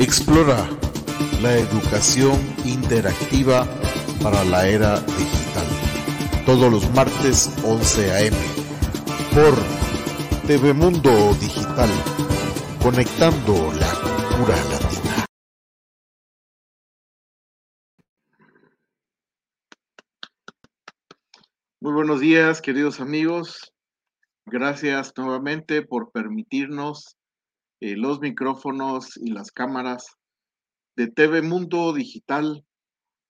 Explora la educación interactiva para la era digital. Todos los martes 11 a.m. por TV Mundo Digital, conectando la cultura latina. Muy buenos días, queridos amigos. Gracias nuevamente por permitirnos eh, los micrófonos y las cámaras de TV Mundo Digital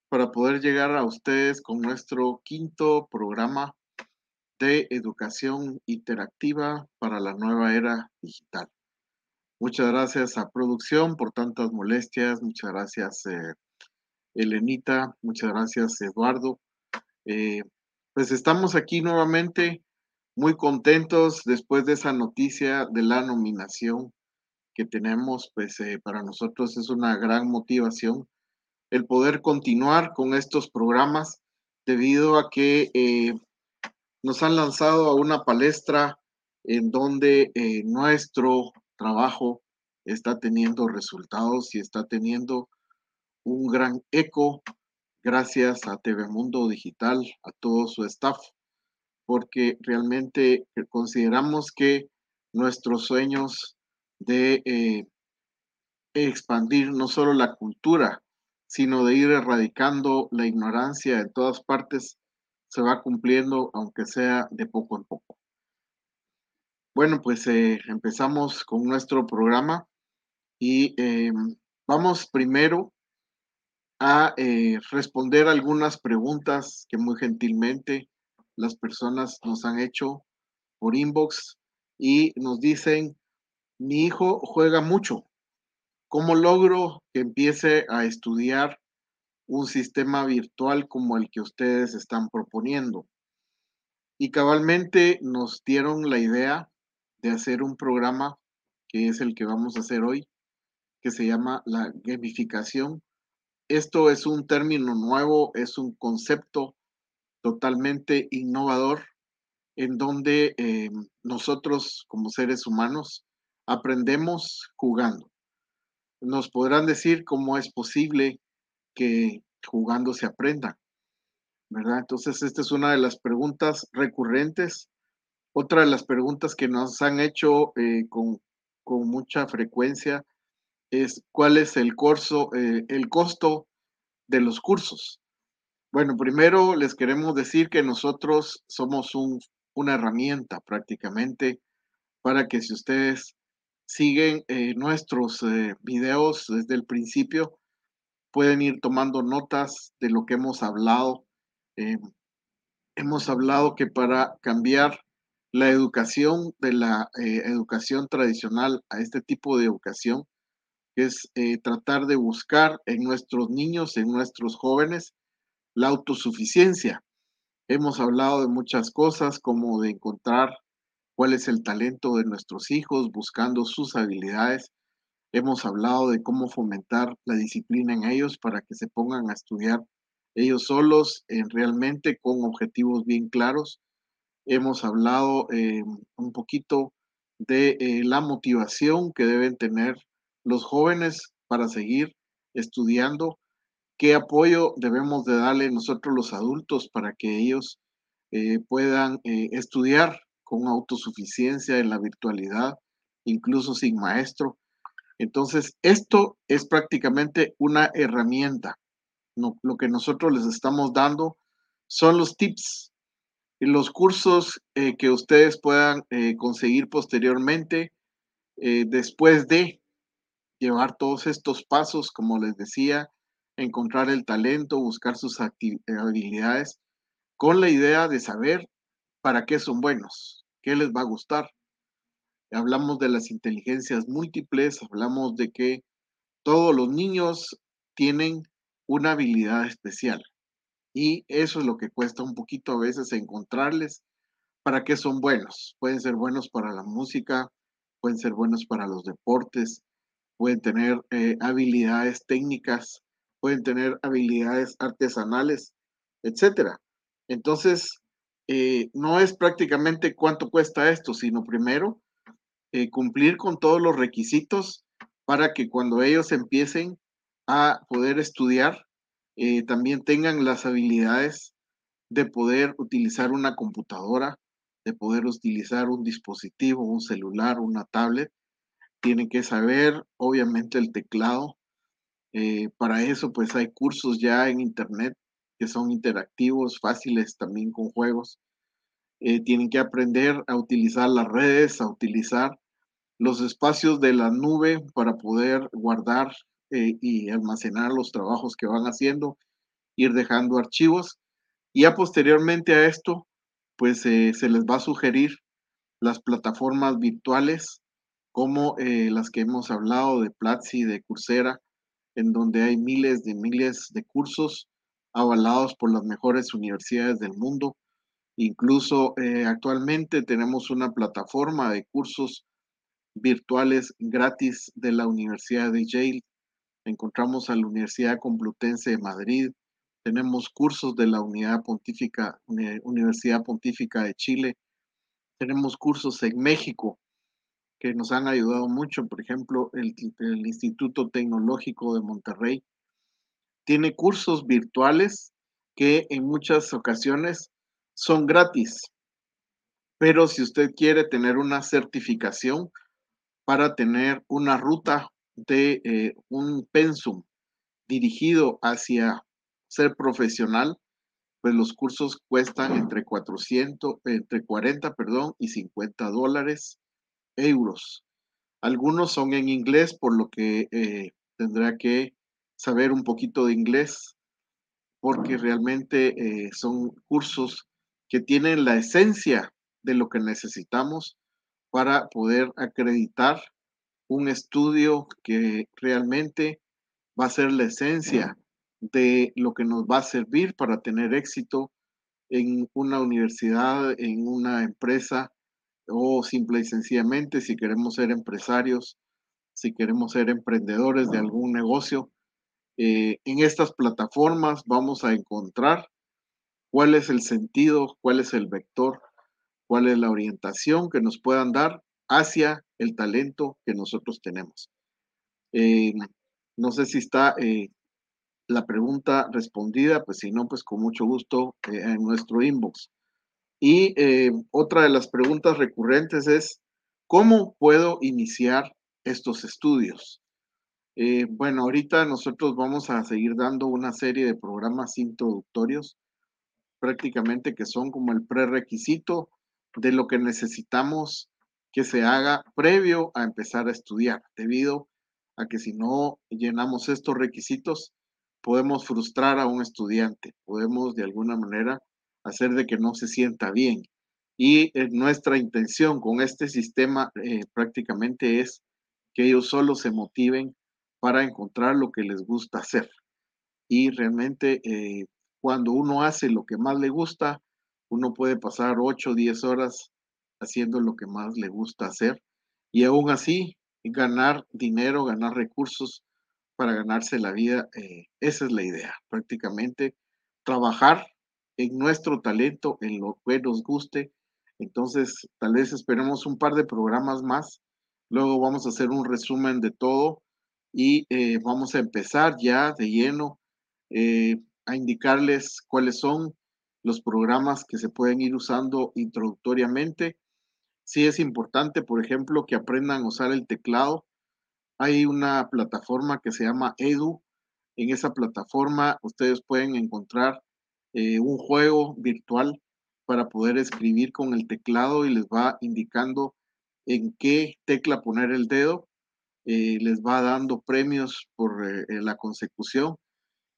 para poder llegar a ustedes con nuestro quinto programa de educación interactiva para la nueva era digital. Muchas gracias a producción por tantas molestias, muchas gracias eh, Elenita, muchas gracias Eduardo. Eh, pues estamos aquí nuevamente muy contentos después de esa noticia de la nominación que tenemos, pues eh, para nosotros es una gran motivación el poder continuar con estos programas debido a que eh, nos han lanzado a una palestra en donde eh, nuestro trabajo está teniendo resultados y está teniendo un gran eco gracias a TV Mundo Digital, a todo su staff, porque realmente consideramos que nuestros sueños de eh, expandir no solo la cultura, sino de ir erradicando la ignorancia en todas partes, se va cumpliendo, aunque sea de poco en poco. Bueno, pues eh, empezamos con nuestro programa y eh, vamos primero a responder algunas preguntas que muy gentilmente las personas nos han hecho por inbox y nos dicen mi hijo juega mucho. ¿Cómo logro que empiece a estudiar un sistema virtual como el que ustedes están proponiendo? Y cabalmente nos dieron la idea de hacer un programa que es el que vamos a hacer hoy, que se llama la gamificación. Esto es un término nuevo, es un concepto totalmente innovador en donde eh, nosotros como seres humanos aprendemos jugando. Nos podrán decir cómo es posible que jugando se aprenda, ¿verdad? Entonces, esta es una de las preguntas recurrentes. Otra de las preguntas que nos han hecho eh, con, mucha frecuencia es cuál es el, curso, eh, el costo de los cursos. Bueno, primero les queremos decir que nosotros somos una herramienta prácticamente para que si ustedes siguen eh, nuestros eh, videos desde el principio, pueden ir tomando notas de lo que hemos hablado. Eh, hemos hablado que para cambiar la educación de la educación tradicional a este tipo de educación, es tratar de buscar en nuestros niños, en nuestros jóvenes, la autosuficiencia. Hemos hablado de muchas cosas como de encontrar cuál es el talento de nuestros hijos, buscando sus habilidades. Hemos hablado de cómo fomentar la disciplina en ellos para que se pongan a estudiar ellos solos, en realmente con objetivos bien claros. Hemos hablado eh, un poquito de eh, la motivación que deben tener los jóvenes para seguir estudiando, qué apoyo debemos de darle nosotros los adultos para que ellos eh, puedan estudiar con autosuficiencia en la virtualidad, incluso sin maestro. Entonces, esto es prácticamente una herramienta. lo que nosotros les estamos dando son los tips y los cursos eh, que ustedes puedan eh, conseguir posteriormente eh, después de llevar todos estos pasos, como les decía, encontrar el talento, buscar sus habilidades, con la idea de saber para qué son buenos, qué les va a gustar. Hablamos de las inteligencias múltiples, hablamos de que todos los niños tienen una habilidad especial y eso es lo que cuesta un poquito a veces encontrarles para qué son buenos. Pueden ser buenos para la música, pueden ser buenos para los deportes, pueden tener eh, habilidades técnicas, pueden tener habilidades artesanales, etcétera. Entonces, eh, no es prácticamente cuánto cuesta esto, sino primero eh, cumplir con todos los requisitos para que cuando ellos empiecen a poder estudiar, eh, también tengan las habilidades de poder utilizar una computadora, de poder utilizar un dispositivo, un celular, una tablet. Tienen que saber, obviamente, el teclado. Eh, para eso, pues hay cursos ya en Internet que son interactivos, fáciles también con juegos. Eh, tienen que aprender a utilizar las redes, a utilizar los espacios de la nube para poder guardar eh, y almacenar los trabajos que van haciendo, ir dejando archivos. Y ya posteriormente a esto, pues eh, se les va a sugerir las plataformas virtuales como las que hemos hablado de Platzi, de Coursera, en donde hay miles de miles de cursos avalados por las mejores universidades del mundo. Incluso eh, actualmente tenemos una plataforma de cursos virtuales gratis de la Universidad de Yale. Encontramos a la Universidad Complutense de Madrid. Tenemos cursos de la Pontífica, Universidad Pontífica de Chile. Tenemos cursos en México que nos han ayudado mucho. Por ejemplo, el Instituto Tecnológico de Monterrey tiene cursos virtuales que en muchas ocasiones son gratis. Pero si usted quiere tener una certificación para tener una ruta de eh, un pensum dirigido hacia ser profesional, pues los cursos cuestan entre 400, entre 40, perdón, y 50 dólares, euros. Algunos son en inglés, por lo que eh, tendrá que saber un poquito de inglés, porque realmente eh, son cursos que tienen la esencia de lo que necesitamos para poder acreditar un estudio que realmente va a ser la esencia de lo que nos va a servir para tener éxito en una universidad, en una empresa o simple y sencillamente si queremos ser empresarios, si queremos ser emprendedores de algún negocio, eh, en estas plataformas vamos a encontrar cuál es el sentido, cuál es el vector, cuál es la orientación que nos puedan dar hacia el talento que nosotros tenemos. Eh, no sé si está eh, la pregunta respondida, pues si no, pues con mucho gusto en nuestro inbox. Y otra de las preguntas recurrentes es, ¿cómo puedo iniciar estos estudios? Eh, bueno, ahorita nosotros vamos a seguir dando una serie de programas introductorios, prácticamente que son como el prerequisito de lo que necesitamos que se haga previo a empezar a estudiar, debido a que si no llenamos estos requisitos, podemos frustrar a un estudiante, podemos de alguna manera hacer de que no se sienta bien. Y eh, nuestra intención con este sistema eh, prácticamente es que ellos solo se motiven para encontrar lo que les gusta hacer. Y realmente eh, cuando uno hace lo que más le gusta, uno puede pasar 8 o 10 horas haciendo lo que más le gusta hacer y aún así ganar dinero, ganar recursos para ganarse la vida. Eh, esa es la idea, prácticamente trabajar en nuestro talento, en lo que nos guste. Entonces, tal vez esperemos un par de programas más. Luego vamos a hacer un resumen de todo y eh, vamos a empezar ya de lleno eh, a indicarles cuáles son los programas que se pueden ir usando introductoriamente. Sí es importante, por ejemplo, que aprendan a usar el teclado. Hay una plataforma que se llama Edu. En esa plataforma ustedes pueden encontrar eh, un juego virtual para poder escribir con el teclado y les va indicando en qué tecla poner el dedo eh, les va dando premios por eh, eh, la consecución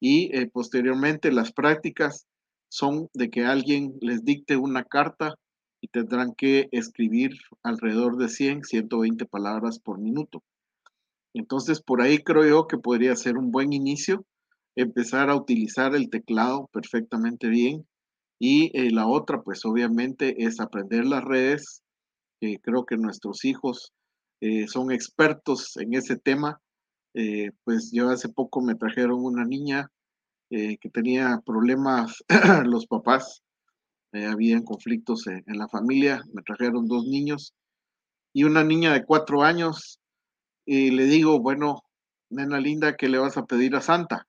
y posteriormente las prácticas son de que alguien les dicte una carta y tendrán que escribir alrededor de 100, 120 palabras por minuto. Entonces, por ahí creo yo que podría ser un buen inicio, empezar a utilizar el teclado perfectamente bien. Y la otra, pues obviamente, es aprender las redes. creo que nuestros hijos eh, son expertos en ese tema. Eh, pues yo hace poco me trajeron una niña eh, que tenía problemas, los papás, habían conflictos en, la familia, me trajeron dos niños y una niña de cuatro años Y le digo, bueno, nena linda, ¿qué le vas a pedir a Santa?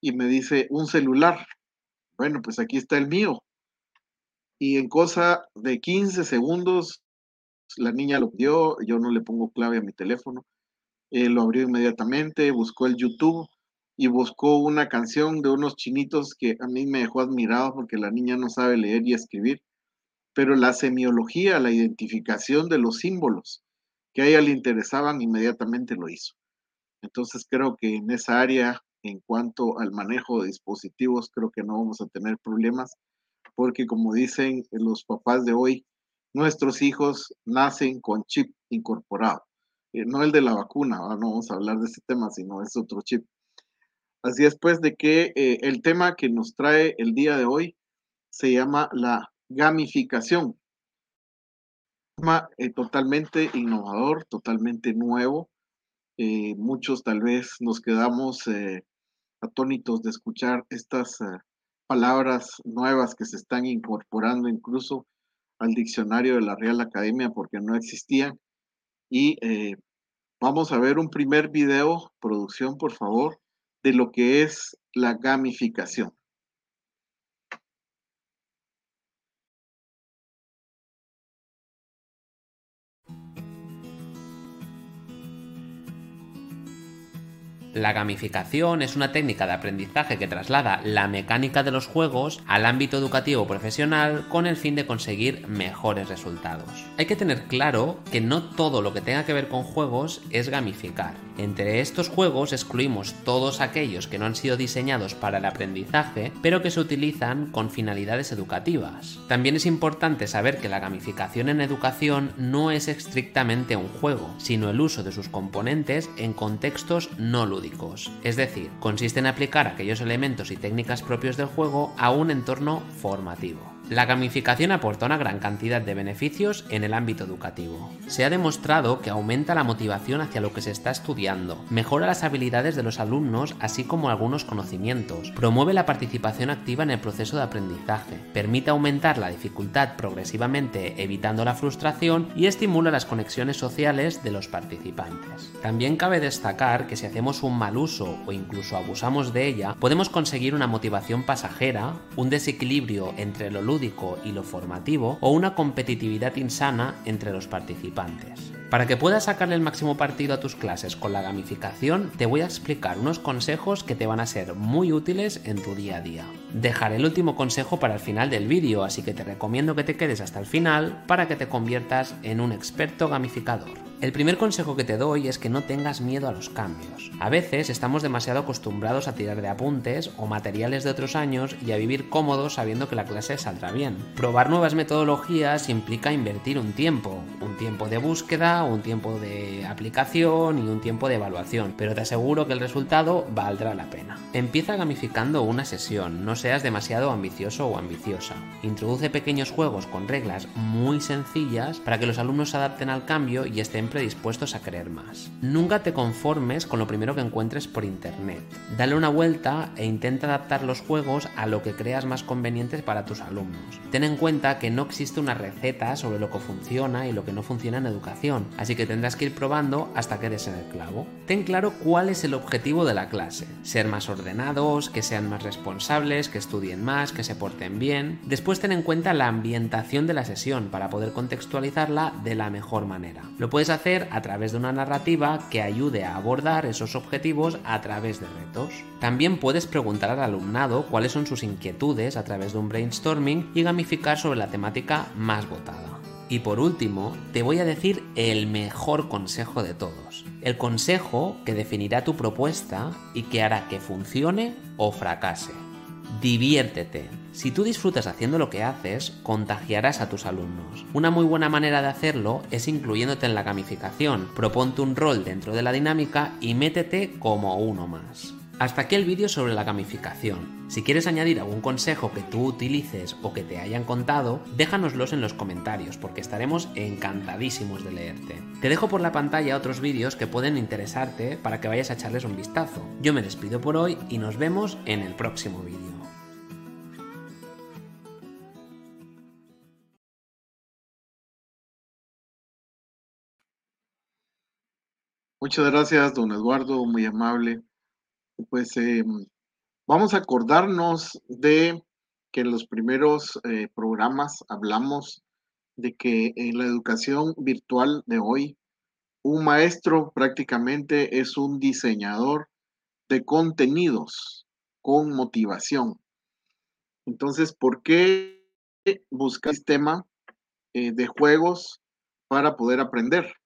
Y me dice, un celular. Bueno, pues aquí está el mío. Y en cosa de 15 segundos, la niña lo dio, yo no le pongo clave a mi teléfono. Eh, lo abrió inmediatamente, buscó el YouTube y buscó una canción de unos chinitos que a mí me dejó admirado porque la niña no sabe leer y escribir, pero la semiología, la identificación de los símbolos que a ella le interesaban, inmediatamente lo hizo. Entonces creo que en esa área, en cuanto al manejo de dispositivos, creo que no vamos a tener problemas, porque como dicen los papás de hoy, nuestros hijos nacen con chip incorporado. Eh, no el de la vacuna, no vamos a hablar de ese tema, sino es otro chip. Así es pues de que eh, el tema que nos trae el día de hoy se llama la gamificación. tema eh, totalmente innovador, totalmente nuevo. Muchos tal vez nos quedamos atónitos de escuchar estas palabras nuevas que se están incorporando incluso al diccionario de la Real Academia porque no existían. Y vamos a ver un primer video, producción, por favor de lo que es la gamificación. La gamificación es una técnica de aprendizaje que traslada la mecánica de los juegos al ámbito educativo profesional con el fin de conseguir mejores resultados. Hay que tener claro que no todo lo que tenga que ver con juegos es gamificar. Entre estos juegos excluimos todos aquellos que no han sido diseñados para el aprendizaje, pero que se utilizan con finalidades educativas. También es importante saber que la gamificación en educación no es estrictamente un juego, sino el uso de sus componentes en contextos no lúdicos es decir, consiste en aplicar aquellos elementos y técnicas propios del juego a un entorno formativo. La gamificación aporta una gran cantidad de beneficios en el ámbito educativo. Se ha demostrado que aumenta la motivación hacia lo que se está estudiando, mejora las habilidades de los alumnos así como algunos conocimientos, promueve la participación activa en el proceso de aprendizaje, permite aumentar la dificultad progresivamente evitando la frustración y estimula las conexiones sociales de los participantes. También cabe destacar que si hacemos un mal uso o incluso abusamos de ella, podemos conseguir una motivación pasajera, un desequilibrio entre lo y lo formativo o una competitividad insana entre los participantes. Para que puedas sacarle el máximo partido a tus clases con la gamificación, te voy a explicar unos consejos que te van a ser muy útiles en tu día a día. Dejaré el último consejo para el final del vídeo, así que te recomiendo que te quedes hasta el final para que te conviertas en un experto gamificador. El primer consejo que te doy es que no tengas miedo a los cambios. A veces estamos demasiado acostumbrados a tirar de apuntes o materiales de otros años y a vivir cómodos sabiendo que la clase saldrá bien. Probar nuevas metodologías implica invertir un tiempo, un tiempo de búsqueda, un tiempo de aplicación y un tiempo de evaluación, pero te aseguro que el resultado valdrá la pena. Empieza gamificando una sesión, seas demasiado ambicioso o ambiciosa. Introduce pequeños juegos con reglas muy sencillas para que los alumnos se adapten al cambio y estén dispuestos a creer más. Nunca te conformes con lo primero que encuentres por internet. Dale una vuelta e intenta adaptar los juegos a lo que creas más conveniente para tus alumnos. Ten en cuenta que no existe una receta sobre lo que funciona y lo que no funciona en educación, así que tendrás que ir probando hasta que des en el clavo. Ten claro cuál es el objetivo de la clase. Ser más ordenados, que sean más responsables, que estudien más, que se porten bien. Después ten en cuenta la ambientación de la sesión para poder contextualizarla de la mejor manera. Lo puedes hacer a través de una narrativa que ayude a abordar esos objetivos a través de retos. También puedes preguntar al alumnado cuáles son sus inquietudes a través de un brainstorming y gamificar sobre la temática más votada. Y por último, te voy a decir el mejor consejo de todos. El consejo que definirá tu propuesta y que hará que funcione o fracase. Diviértete. Si tú disfrutas haciendo lo que haces, contagiarás a tus alumnos. Una muy buena manera de hacerlo es incluyéndote en la gamificación. Proponte un rol dentro de la dinámica y métete como uno más. Hasta aquí el vídeo sobre la gamificación. Si quieres añadir algún consejo que tú utilices o que te hayan contado, déjanoslos en los comentarios porque estaremos encantadísimos de leerte. Te dejo por la pantalla otros vídeos que pueden interesarte para que vayas a echarles un vistazo. Yo me despido por hoy y nos vemos en el próximo vídeo. Muchas gracias, don Eduardo, muy amable. Pues em, vamos a acordarnos de que en los primeros eh, programas hablamos de que en la educación virtual de hoy, un maestro prácticamente es un diseñador de contenidos con motivación. Entonces, ¿por qué buscar sistema eh, de juegos para poder aprender?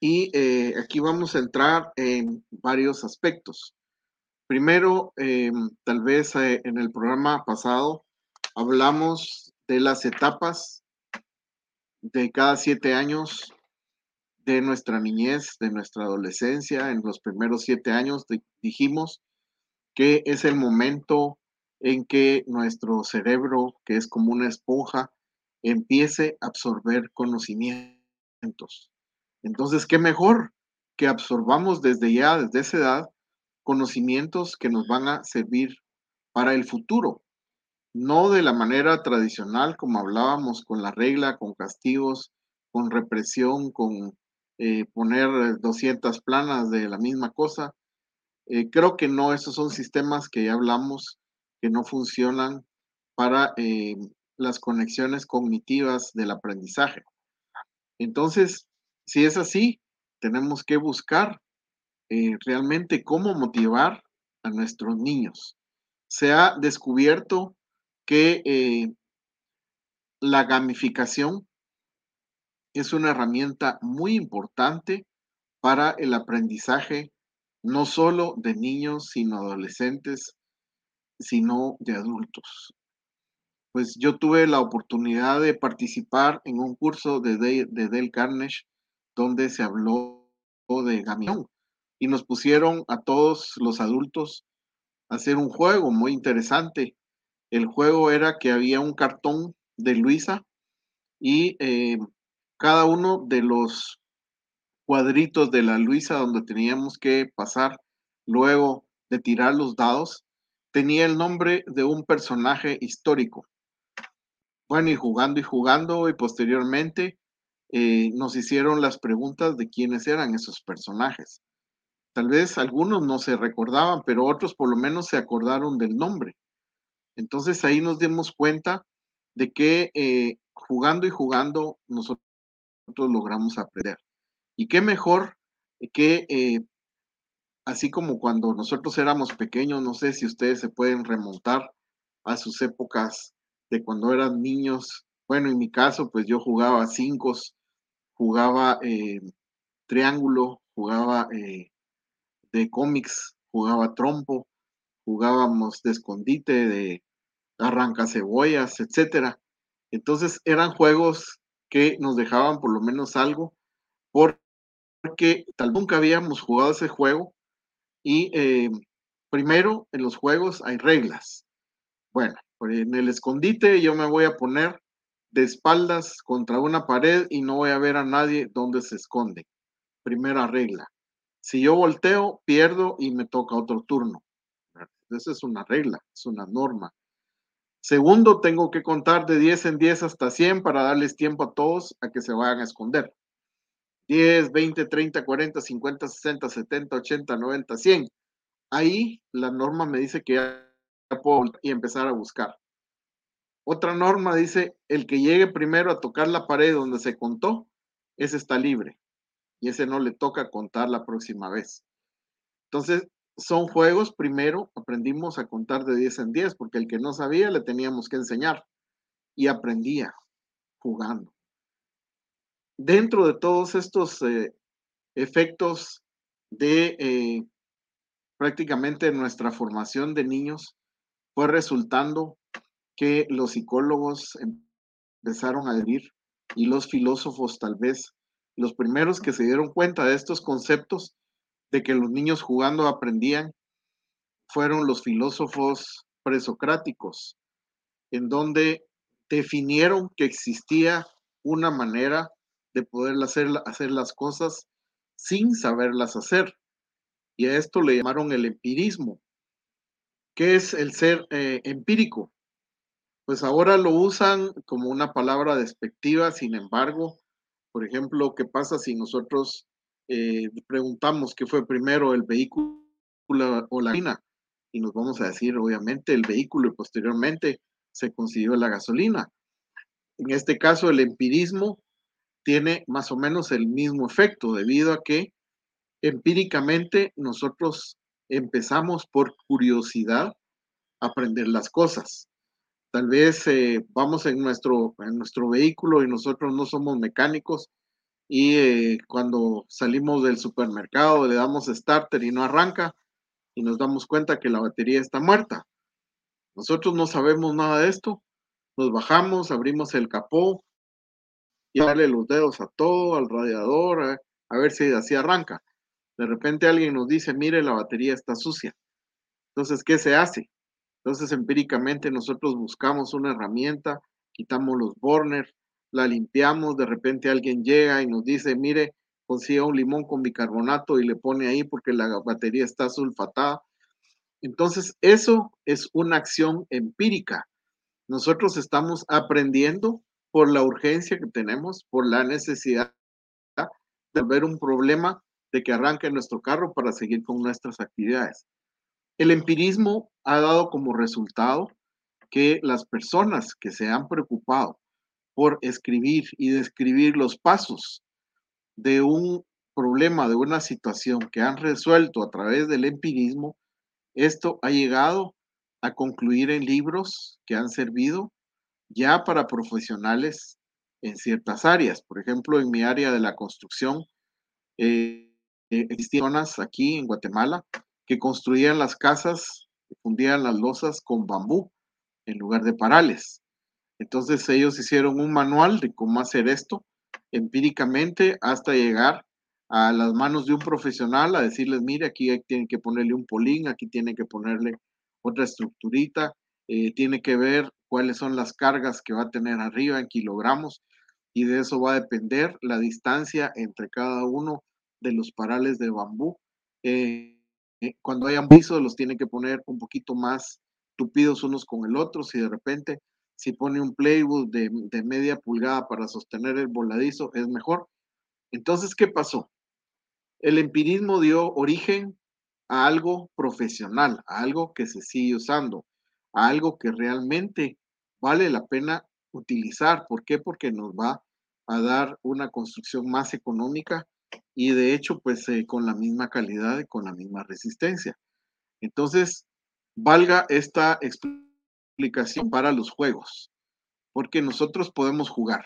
Y eh, aquí vamos a entrar en varios aspectos. Primero, em, tal vez eh, en el programa pasado hablamos de las etapas de cada siete años de nuestra niñez, de nuestra adolescencia. En los primeros siete años dijimos que es el momento en que nuestro cerebro, que es como una esponja, empiece a absorber conocimientos. Entonces, ¿qué mejor que absorbamos desde ya, desde esa edad, conocimientos que nos van a servir para el futuro? No de la manera tradicional, como hablábamos, con la regla, con castigos, con represión, con eh, poner 200 planas de la misma cosa. Eh, creo que no, esos son sistemas que ya hablamos que no funcionan para eh, las conexiones cognitivas del aprendizaje. Entonces, si es así, tenemos que buscar eh, realmente cómo motivar a nuestros niños. Se ha descubierto que eh, la gamificación es una herramienta muy importante para el aprendizaje, no solo de niños, sino adolescentes, sino de adultos. Pues yo tuve la oportunidad de participar en un curso de, de, Carnegie donde se habló de Gamión y nos pusieron a todos los adultos a hacer un juego muy interesante. El juego era que había un cartón de Luisa y eh, cada uno de los cuadritos de la Luisa donde teníamos que pasar luego de tirar los dados tenía el nombre de un personaje histórico. Bueno, y jugando y jugando y posteriormente eh, nos hicieron las preguntas de quiénes eran esos personajes. Tal vez algunos no se recordaban, pero otros por lo menos se acordaron del nombre. Entonces ahí nos dimos cuenta de que eh, jugando y jugando nosotros logramos aprender. Y qué mejor que, eh, así como cuando nosotros éramos pequeños, no sé si ustedes se pueden remontar a sus épocas de cuando eran niños. Bueno, en mi caso, pues yo jugaba cinco, jugaba eh, triángulo, jugaba eh, de cómics, jugaba trompo, jugábamos de escondite, de arranca cebollas, etcétera. Entonces eran juegos que nos dejaban por lo menos algo, porque tal nunca habíamos jugado ese juego. Y eh, primero, en los juegos hay reglas. Bueno, en el escondite yo me voy a poner de espaldas contra una pared y no voy a ver a nadie donde se esconde. Primera regla. Si yo volteo, pierdo y me toca otro turno. Esa es una regla, es una norma. Segundo, tengo que contar de 10 en 10 hasta 100 para darles tiempo a todos a que se vayan a esconder. 10, 20, 30, 40, 50, 60, 70, 80, 90, 100. Ahí la norma me dice que ya puedo y empezar a buscar. Otra norma dice, el que llegue primero a tocar la pared donde se contó, ese está libre y ese no le toca contar la próxima vez. Entonces, son juegos, primero aprendimos a contar de 10 en 10, porque el que no sabía le teníamos que enseñar y aprendía jugando. Dentro de todos estos eh, efectos de eh, prácticamente nuestra formación de niños, fue resultando que los psicólogos empezaron a vivir y los filósofos tal vez los primeros que se dieron cuenta de estos conceptos de que los niños jugando aprendían fueron los filósofos presocráticos, en donde definieron que existía una manera de poder hacer, hacer las cosas sin saberlas hacer. Y a esto le llamaron el empirismo. ¿Qué es el ser eh, empírico? Pues ahora lo usan como una palabra despectiva, sin embargo, por ejemplo, ¿qué pasa si nosotros eh, preguntamos qué fue primero, el vehículo o la gasolina, y nos vamos a decir, obviamente, el vehículo y posteriormente se consiguió la gasolina. En este caso, el empirismo tiene más o menos el mismo efecto, debido a que empíricamente nosotros empezamos por curiosidad a aprender las cosas. Tal vez eh, vamos en nuestro, en nuestro vehículo y nosotros no somos mecánicos y eh, cuando salimos del supermercado le damos starter y no arranca y nos damos cuenta que la batería está muerta. Nosotros no sabemos nada de esto. Nos bajamos, abrimos el capó y darle los dedos a todo, al radiador, a, a ver si así arranca. De repente alguien nos dice, mire, la batería está sucia. Entonces, ¿qué se hace? Entonces, empíricamente nosotros buscamos una herramienta, quitamos los burners, la limpiamos, de repente alguien llega y nos dice, mire, consiga un limón con bicarbonato y le pone ahí porque la batería está sulfatada. Entonces, eso es una acción empírica. Nosotros estamos aprendiendo por la urgencia que tenemos, por la necesidad de ver un problema de que arranque nuestro carro para seguir con nuestras actividades. El empirismo ha dado como resultado que las personas que se han preocupado por escribir y describir los pasos de un problema, de una situación que han resuelto a través del empirismo, esto ha llegado a concluir en libros que han servido ya para profesionales en ciertas áreas. Por ejemplo, en mi área de la construcción, eh, existían personas aquí en Guatemala que construían las casas, fundían las losas con bambú en lugar de parales. Entonces ellos hicieron un manual de cómo hacer esto empíricamente hasta llegar a las manos de un profesional a decirles, mire, aquí tienen que ponerle un polín, aquí tienen que ponerle otra estructurita, eh, tiene que ver cuáles son las cargas que va a tener arriba en kilogramos y de eso va a depender la distancia entre cada uno de los parales de bambú. Eh, eh, cuando hayan pisos los tiene que poner un poquito más tupidos unos con el otro, si de repente si pone un playwood de, media pulgada para sostener el voladizo, es mejor. Entonces, ¿qué pasó? El empirismo dio origen a algo profesional, a algo que se sigue usando, a algo que realmente vale la pena utilizar. ¿Por qué? Porque nos va a dar una construcción más económica y de hecho, pues eh, con la misma calidad y con la misma resistencia. Entonces, valga esta explicación para los juegos, porque nosotros podemos jugar.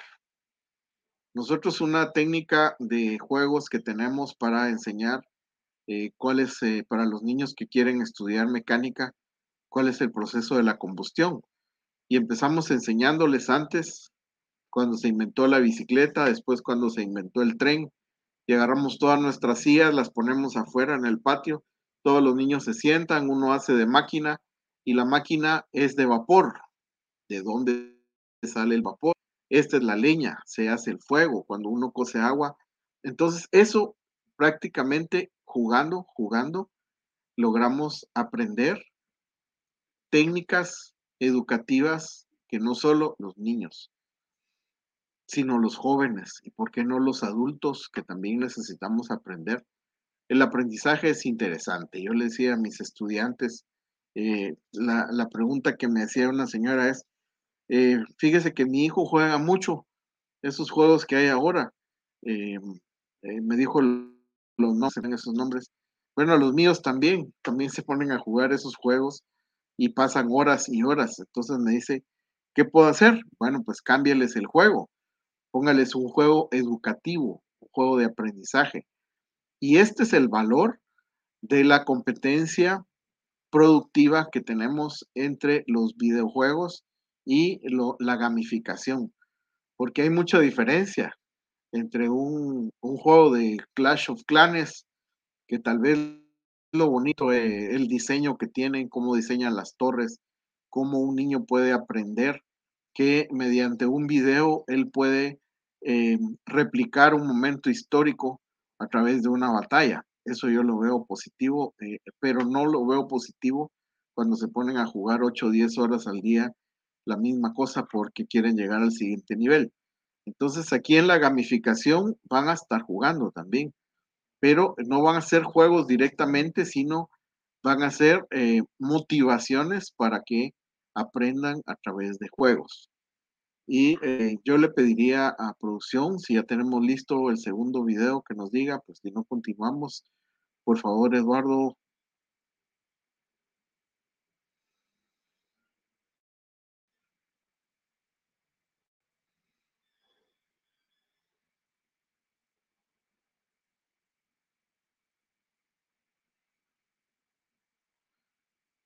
Nosotros una técnica de juegos que tenemos para enseñar eh, cuál es, eh, para los niños que quieren estudiar mecánica, cuál es el proceso de la combustión. Y empezamos enseñándoles antes, cuando se inventó la bicicleta, después cuando se inventó el tren, y agarramos todas nuestras sillas, las ponemos afuera en el patio, todos los niños se sientan, uno hace de máquina, y la máquina es de vapor. ¿De dónde sale el vapor? Esta es la leña, se hace el fuego cuando uno cose agua. Entonces, eso prácticamente jugando, jugando, logramos aprender técnicas educativas que no solo los niños, sino los jóvenes y por qué no los adultos que también necesitamos aprender. El aprendizaje es interesante. Yo le decía a mis estudiantes, eh, la, pregunta que me hacía una señora es, eh, fíjese que mi hijo juega mucho esos juegos que hay ahora. Eh, me dijo los no se ven esos nombres. Bueno, los míos también, también se ponen a jugar esos juegos y pasan horas y horas. Entonces me dice, ¿qué puedo hacer? Bueno, pues cámbiales el juego. Póngales un juego educativo, un juego de aprendizaje. Y este es el valor de la competencia productiva que tenemos entre los videojuegos y la gamificación, porque hay mucha diferencia entre un, juego de Clash of Clans, que tal vez lo bonito, es el diseño que tienen, cómo diseñan las torres, cómo un niño puede aprender que mediante un video él puede eh, replicar un momento histórico a través de una batalla. Eso yo lo veo positivo, eh, pero no lo veo positivo cuando se ponen a jugar 8 o 10 horas al día la misma cosa porque quieren llegar al siguiente nivel. Entonces aquí en la gamificación van a estar jugando también. pero no van a ser juegos directamente, sino van a ser eh, motivaciones para que aprendan a través de juegos. Y eh, yo le pediría a producción, si ya tenemos listo el segundo video, que nos diga, pues si no continuamos, por favor, Eduardo.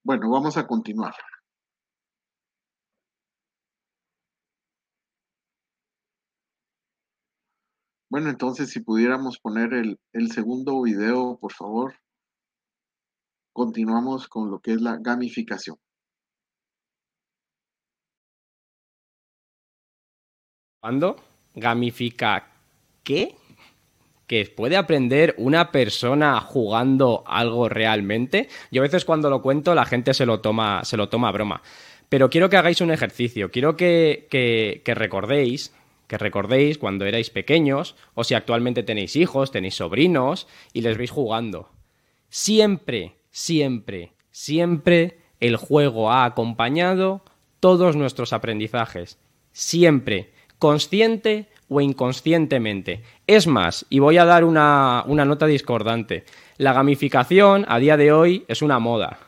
Bueno, vamos a continuar. Bueno, entonces si pudiéramos poner el, segundo video, por favor. Continuamos con lo que es la gamificación. ¿Cuándo? ¿Gamifica qué? ¿Que puede aprender una persona jugando algo realmente? Yo a veces cuando lo cuento la gente se lo toma, se lo toma a broma. Pero quiero que hagáis un ejercicio, quiero que, que recordéis que recordéis cuando erais pequeños o si actualmente tenéis hijos, tenéis sobrinos y les veis jugando. Siempre, siempre, siempre el juego ha acompañado todos nuestros aprendizajes. Siempre, consciente o inconscientemente. Es más, y voy a dar una, una nota discordante, la gamificación a día de hoy es una moda.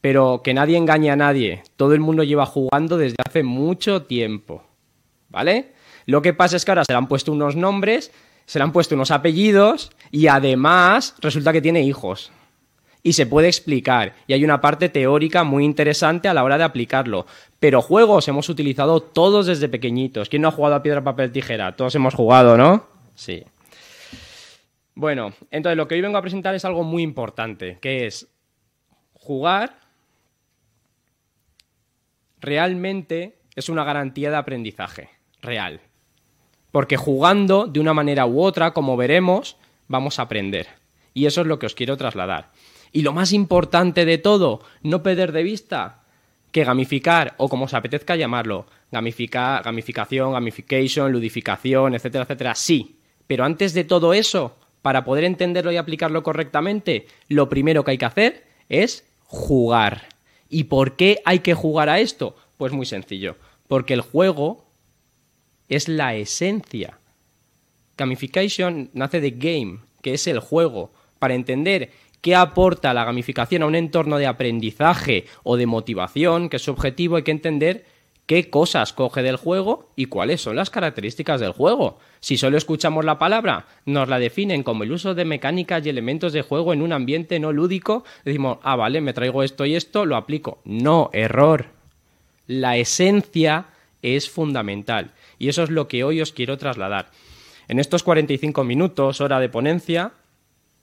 Pero que nadie engañe a nadie, todo el mundo lleva jugando desde hace mucho tiempo. ¿Vale? Lo que pasa es que ahora se le han puesto unos nombres, se le han puesto unos apellidos y además resulta que tiene hijos. Y se puede explicar. Y hay una parte teórica muy interesante a la hora de aplicarlo. Pero juegos hemos utilizado todos desde pequeñitos. ¿Quién no ha jugado a piedra, papel, tijera? Todos hemos jugado, ¿no? Sí. Bueno, entonces lo que hoy vengo a presentar es algo muy importante, que es jugar realmente es una garantía de aprendizaje real. Porque jugando de una manera u otra, como veremos, vamos a aprender. Y eso es lo que os quiero trasladar. Y lo más importante de todo, no perder de vista que gamificar, o como os apetezca llamarlo, gamificación, gamification, ludificación, etcétera, etcétera, sí. Pero antes de todo eso, para poder entenderlo y aplicarlo correctamente, lo primero que hay que hacer es jugar. ¿Y por qué hay que jugar a esto? Pues muy sencillo. Porque el juego es la esencia. Gamification nace de game, que es el juego. Para entender qué aporta la gamificación a un entorno de aprendizaje o de motivación, que es su objetivo, hay que entender qué cosas coge del juego y cuáles son las características del juego. Si solo escuchamos la palabra, nos la definen como el uso de mecánicas y elementos de juego en un ambiente no lúdico, decimos, ah, vale, me traigo esto y esto, lo aplico. No, error. La esencia es fundamental. Y eso es lo que hoy os quiero trasladar. En estos 45 minutos, hora de ponencia,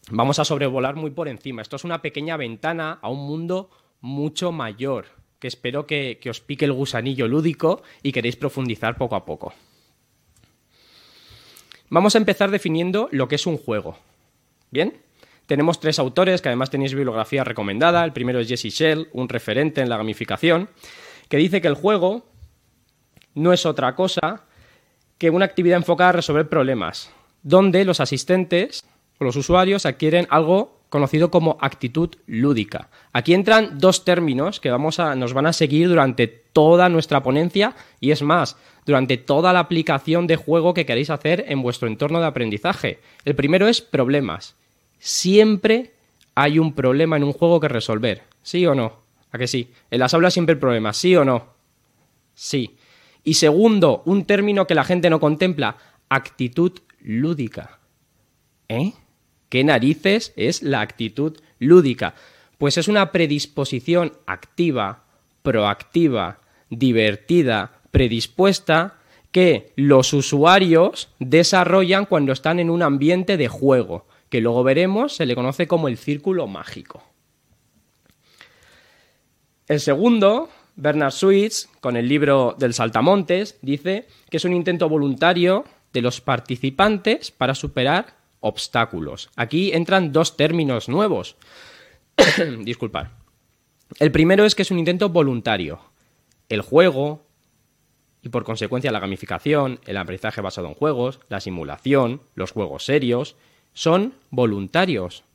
vamos a sobrevolar muy por encima. Esto es una pequeña ventana a un mundo mucho mayor, que espero que, os pique el gusanillo lúdico y queréis profundizar poco a poco. Vamos a empezar definiendo lo que es un juego. ¿Bien? Tenemos tres autores que además tenéis bibliografía recomendada. El primero es Jesse Shell, un referente en la gamificación, que dice que el juego no es otra cosa que una actividad enfocada a resolver problemas, donde los asistentes o los usuarios adquieren algo conocido como actitud lúdica. Aquí entran dos términos que vamos a, nos van a seguir durante toda nuestra ponencia y es más, durante toda la aplicación de juego que queréis hacer en vuestro entorno de aprendizaje. El primero es problemas. Siempre hay un problema en un juego que resolver, ¿sí o no? ¿A que sí? En las aulas siempre hay problemas, ¿sí o no? Sí. Y segundo, un término que la gente no contempla, actitud lúdica. ¿Eh? ¿Qué narices es la actitud lúdica? Pues es una predisposición activa, proactiva, divertida, predispuesta que los usuarios desarrollan cuando están en un ambiente de juego, que luego veremos se le conoce como el círculo mágico. El segundo Bernard Switz, con el libro del Saltamontes, dice que es un intento voluntario de los participantes para superar obstáculos. Aquí entran dos términos nuevos. Disculpad. El primero es que es un intento voluntario. El juego, y por consecuencia la gamificación, el aprendizaje basado en juegos, la simulación, los juegos serios, son voluntarios.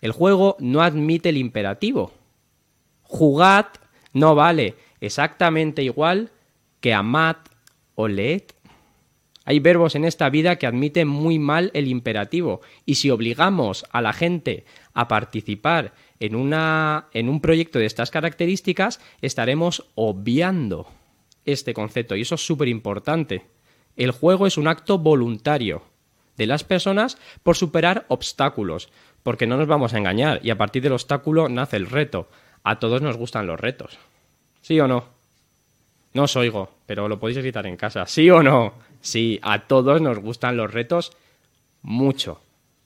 El juego no admite el imperativo. Jugad no vale exactamente igual que amad o leed. Hay verbos en esta vida que admiten muy mal el imperativo y si obligamos a la gente a participar en, una, en un proyecto de estas características, estaremos obviando este concepto y eso es súper importante. El juego es un acto voluntario de las personas por superar obstáculos, porque no nos vamos a engañar y a partir del obstáculo nace el reto. A todos nos gustan los retos. ¿Sí o no? No os oigo, pero lo podéis gritar en casa. ¿Sí o no? Sí, a todos nos gustan los retos mucho,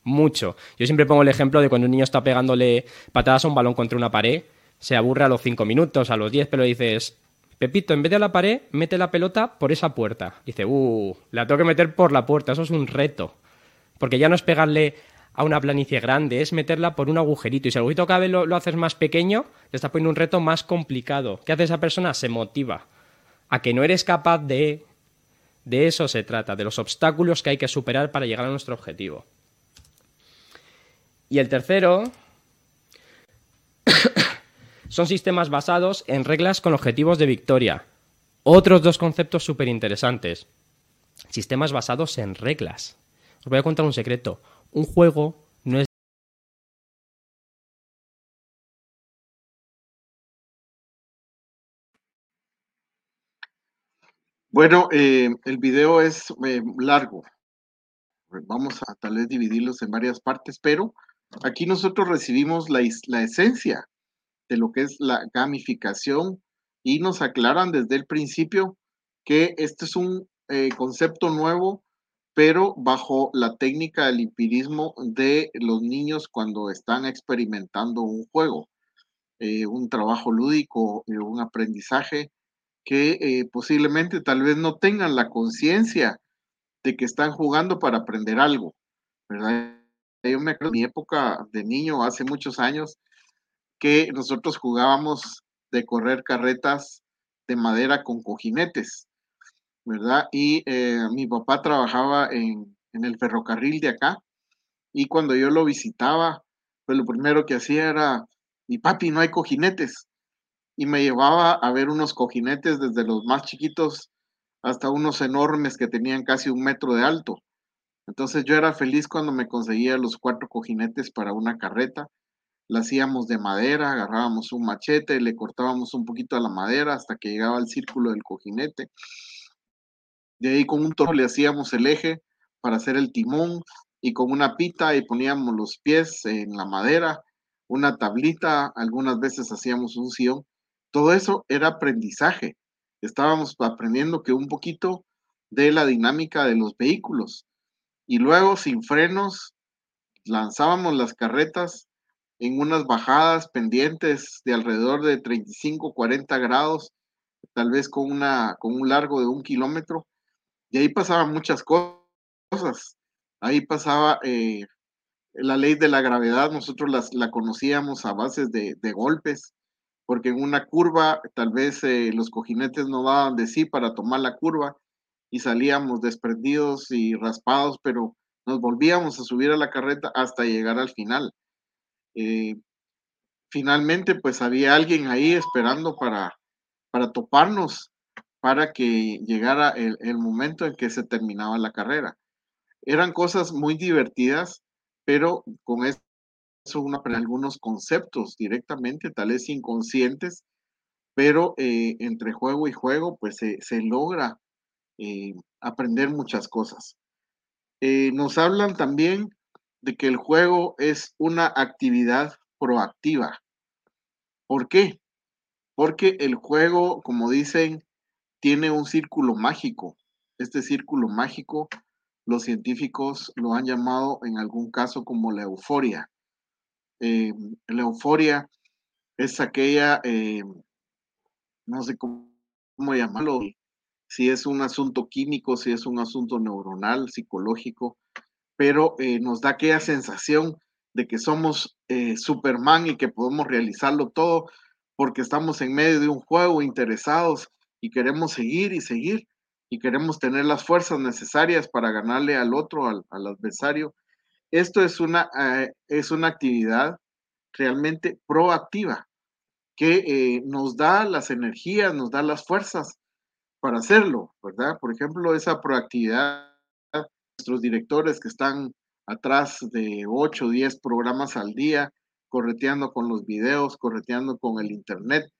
mucho. Yo siempre pongo el ejemplo de cuando un niño está pegándole patadas a un balón contra una pared, se aburre a los 5 minutos, a los 10, pero dices, Pepito, en vez de a la pared, mete la pelota por esa puerta. Dice, uh, la tengo que meter por la puerta, eso es un reto. Porque ya no es pegarle a una planicie grande, es meterla por un agujerito. Y si el agujerito vez lo, lo haces más pequeño, le estás poniendo un reto más complicado. ¿Qué hace esa persona? Se motiva a que no eres capaz de de eso se trata, de los obstáculos que hay que superar para llegar a nuestro objetivo. Y el tercero son sistemas basados en reglas con objetivos de victoria. Otros dos conceptos súper interesantes. Sistemas basados en reglas. Os voy a contar un secreto. Un juego no es Bueno, eh, el video es eh, largo. Vamos a tal vez dividirlos en varias partes, pero aquí nosotros recibimos la, la esencia de lo que es la gamificación y nos aclaran desde el principio que este es un eh, concepto nuevo, pero bajo la técnica del empirismo de los niños cuando están experimentando un juego, un trabajo lúdico, un aprendizaje que eh, posiblemente tal vez no tengan la conciencia de que están jugando para aprender algo, ¿verdad? Yo me acuerdo de mi época de niño, hace muchos años, que nosotros jugábamos de correr carretas de madera con cojinetes, ¿verdad? Y eh, mi papá trabajaba en, en el ferrocarril de acá, y cuando yo lo visitaba, pues lo primero que hacía era, mi papi, no hay cojinetes y me llevaba a ver unos cojinetes desde los más chiquitos hasta unos enormes que tenían casi un metro de alto. Entonces yo era feliz cuando me conseguía los cuatro cojinetes para una carreta. La hacíamos de madera, agarrábamos un machete, le cortábamos un poquito a la madera hasta que llegaba al círculo del cojinete. De ahí con un toro le hacíamos el eje para hacer el timón y con una pita y poníamos los pies en la madera, una tablita, algunas veces hacíamos un sillón todo eso era aprendizaje. Estábamos aprendiendo que un poquito de la dinámica de los vehículos. Y luego, sin frenos, lanzábamos las carretas en unas bajadas pendientes de alrededor de 35, 40 grados, tal vez con, una, con un largo de un kilómetro. Y ahí pasaban muchas cosas. Ahí pasaba eh, la ley de la gravedad, nosotros las, la conocíamos a bases de, golpes porque en una curva tal vez eh, los cojinetes no daban de sí para tomar la curva y salíamos desprendidos y raspados, pero nos volvíamos a subir a la carreta hasta llegar al final. Eh, finalmente, pues había alguien ahí esperando para, para toparnos, para que llegara el, momento en que se terminaba la carrera. Eran cosas muy divertidas, pero con aprende algunos conceptos directamente, tal vez inconscientes, pero eh, entre juego y juego, pues se, logra eh, aprender muchas cosas. Eh, nos hablan también de que el juego es una actividad proactiva. ¿Por qué? Porque el juego, como dicen, tiene un círculo mágico. Este círculo mágico, los científicos lo han llamado en algún caso como la euforia. Eh, la euforia es aquella, eh, no sé cómo, llamarlo, si es un asunto químico, si es un asunto neuronal, psicológico, pero eh, nos da aquella sensación de que somos Superman y que podemos realizarlo todo porque estamos en medio de un juego interesados y queremos seguir y seguir y queremos tener las fuerzas necesarias para ganarle al otro, al adversario esto es una, eh, es una actividad realmente proactiva que eh, nos da las energías, nos da las fuerzas para hacerlo, ¿verdad? Por ejemplo, esa proactividad, nuestros directores que están atrás de 8 o 10 programas al día, correteando con los videos, correteando con el internet,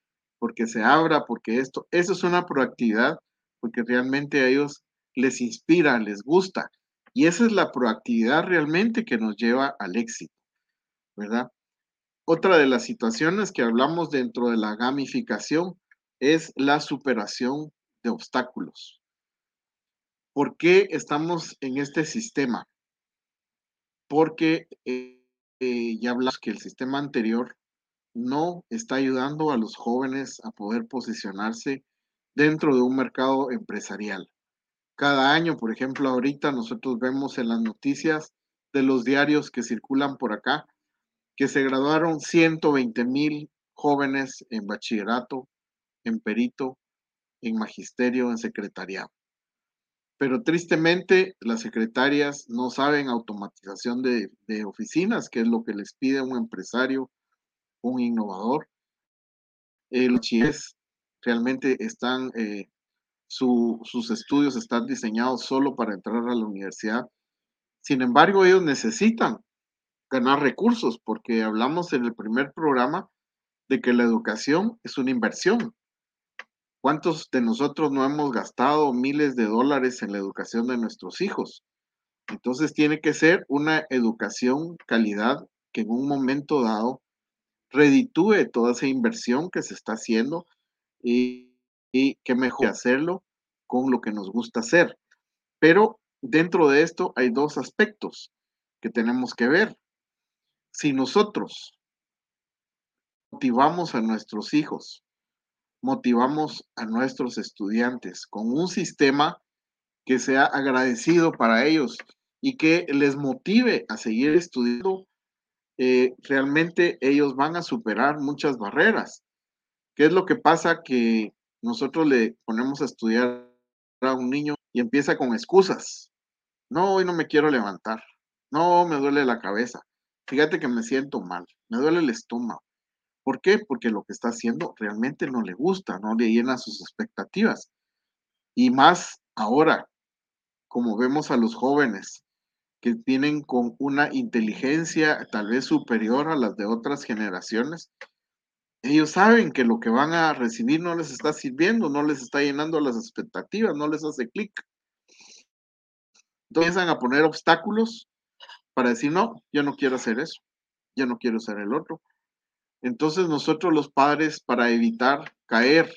porque se abra, porque esto, eso es una proactividad, porque realmente a ellos les inspira, les gusta. Y esa es la proactividad realmente que nos lleva al éxito, ¿verdad? Otra de las situaciones que hablamos dentro de la gamificación es la superación de obstáculos. ¿Por qué estamos en este sistema? Porque eh, eh, ya hablamos que el sistema anterior no está ayudando a los jóvenes a poder posicionarse dentro de un mercado empresarial. Cada año, por ejemplo, ahorita nosotros vemos en las noticias de los diarios que circulan por acá que se graduaron 120 mil jóvenes en bachillerato, en perito, en magisterio, en secretariado. Pero tristemente las secretarias no saben automatización de, oficinas, que es lo que les pide un empresario, un innovador. Eh, los chies realmente están, eh, sus estudios están diseñados solo para entrar a la universidad. Sin embargo, ellos necesitan ganar recursos, porque hablamos en el primer programa de que la educación es una inversión. ¿Cuántos de nosotros no hemos gastado miles de dólares en la educación de nuestros hijos? Entonces tiene que ser una educación calidad que en un momento dado reditúe toda esa inversión que se está haciendo y, y que mejor hacerlo con lo que nos gusta hacer. Pero dentro de esto hay dos aspectos que tenemos que ver. Si nosotros motivamos a nuestros hijos motivamos a nuestros estudiantes con un sistema que sea agradecido para ellos y que les motive a seguir estudiando, eh, realmente ellos van a superar muchas barreras. ¿Qué es lo que pasa? Que nosotros le ponemos a estudiar a un niño y empieza con excusas. No, hoy no me quiero levantar. No, me duele la cabeza. Fíjate que me siento mal. Me duele el estómago. ¿Por qué? Porque lo que está haciendo realmente no le gusta, no le llena sus expectativas. Y más ahora, como vemos a los jóvenes que tienen con una inteligencia tal vez superior a las de otras generaciones, ellos saben que lo que van a recibir no les está sirviendo, no les está llenando las expectativas, no les hace clic. Empiezan a poner obstáculos para decir, no, yo no quiero hacer eso, yo no quiero ser el otro, entonces nosotros los padres, para evitar caer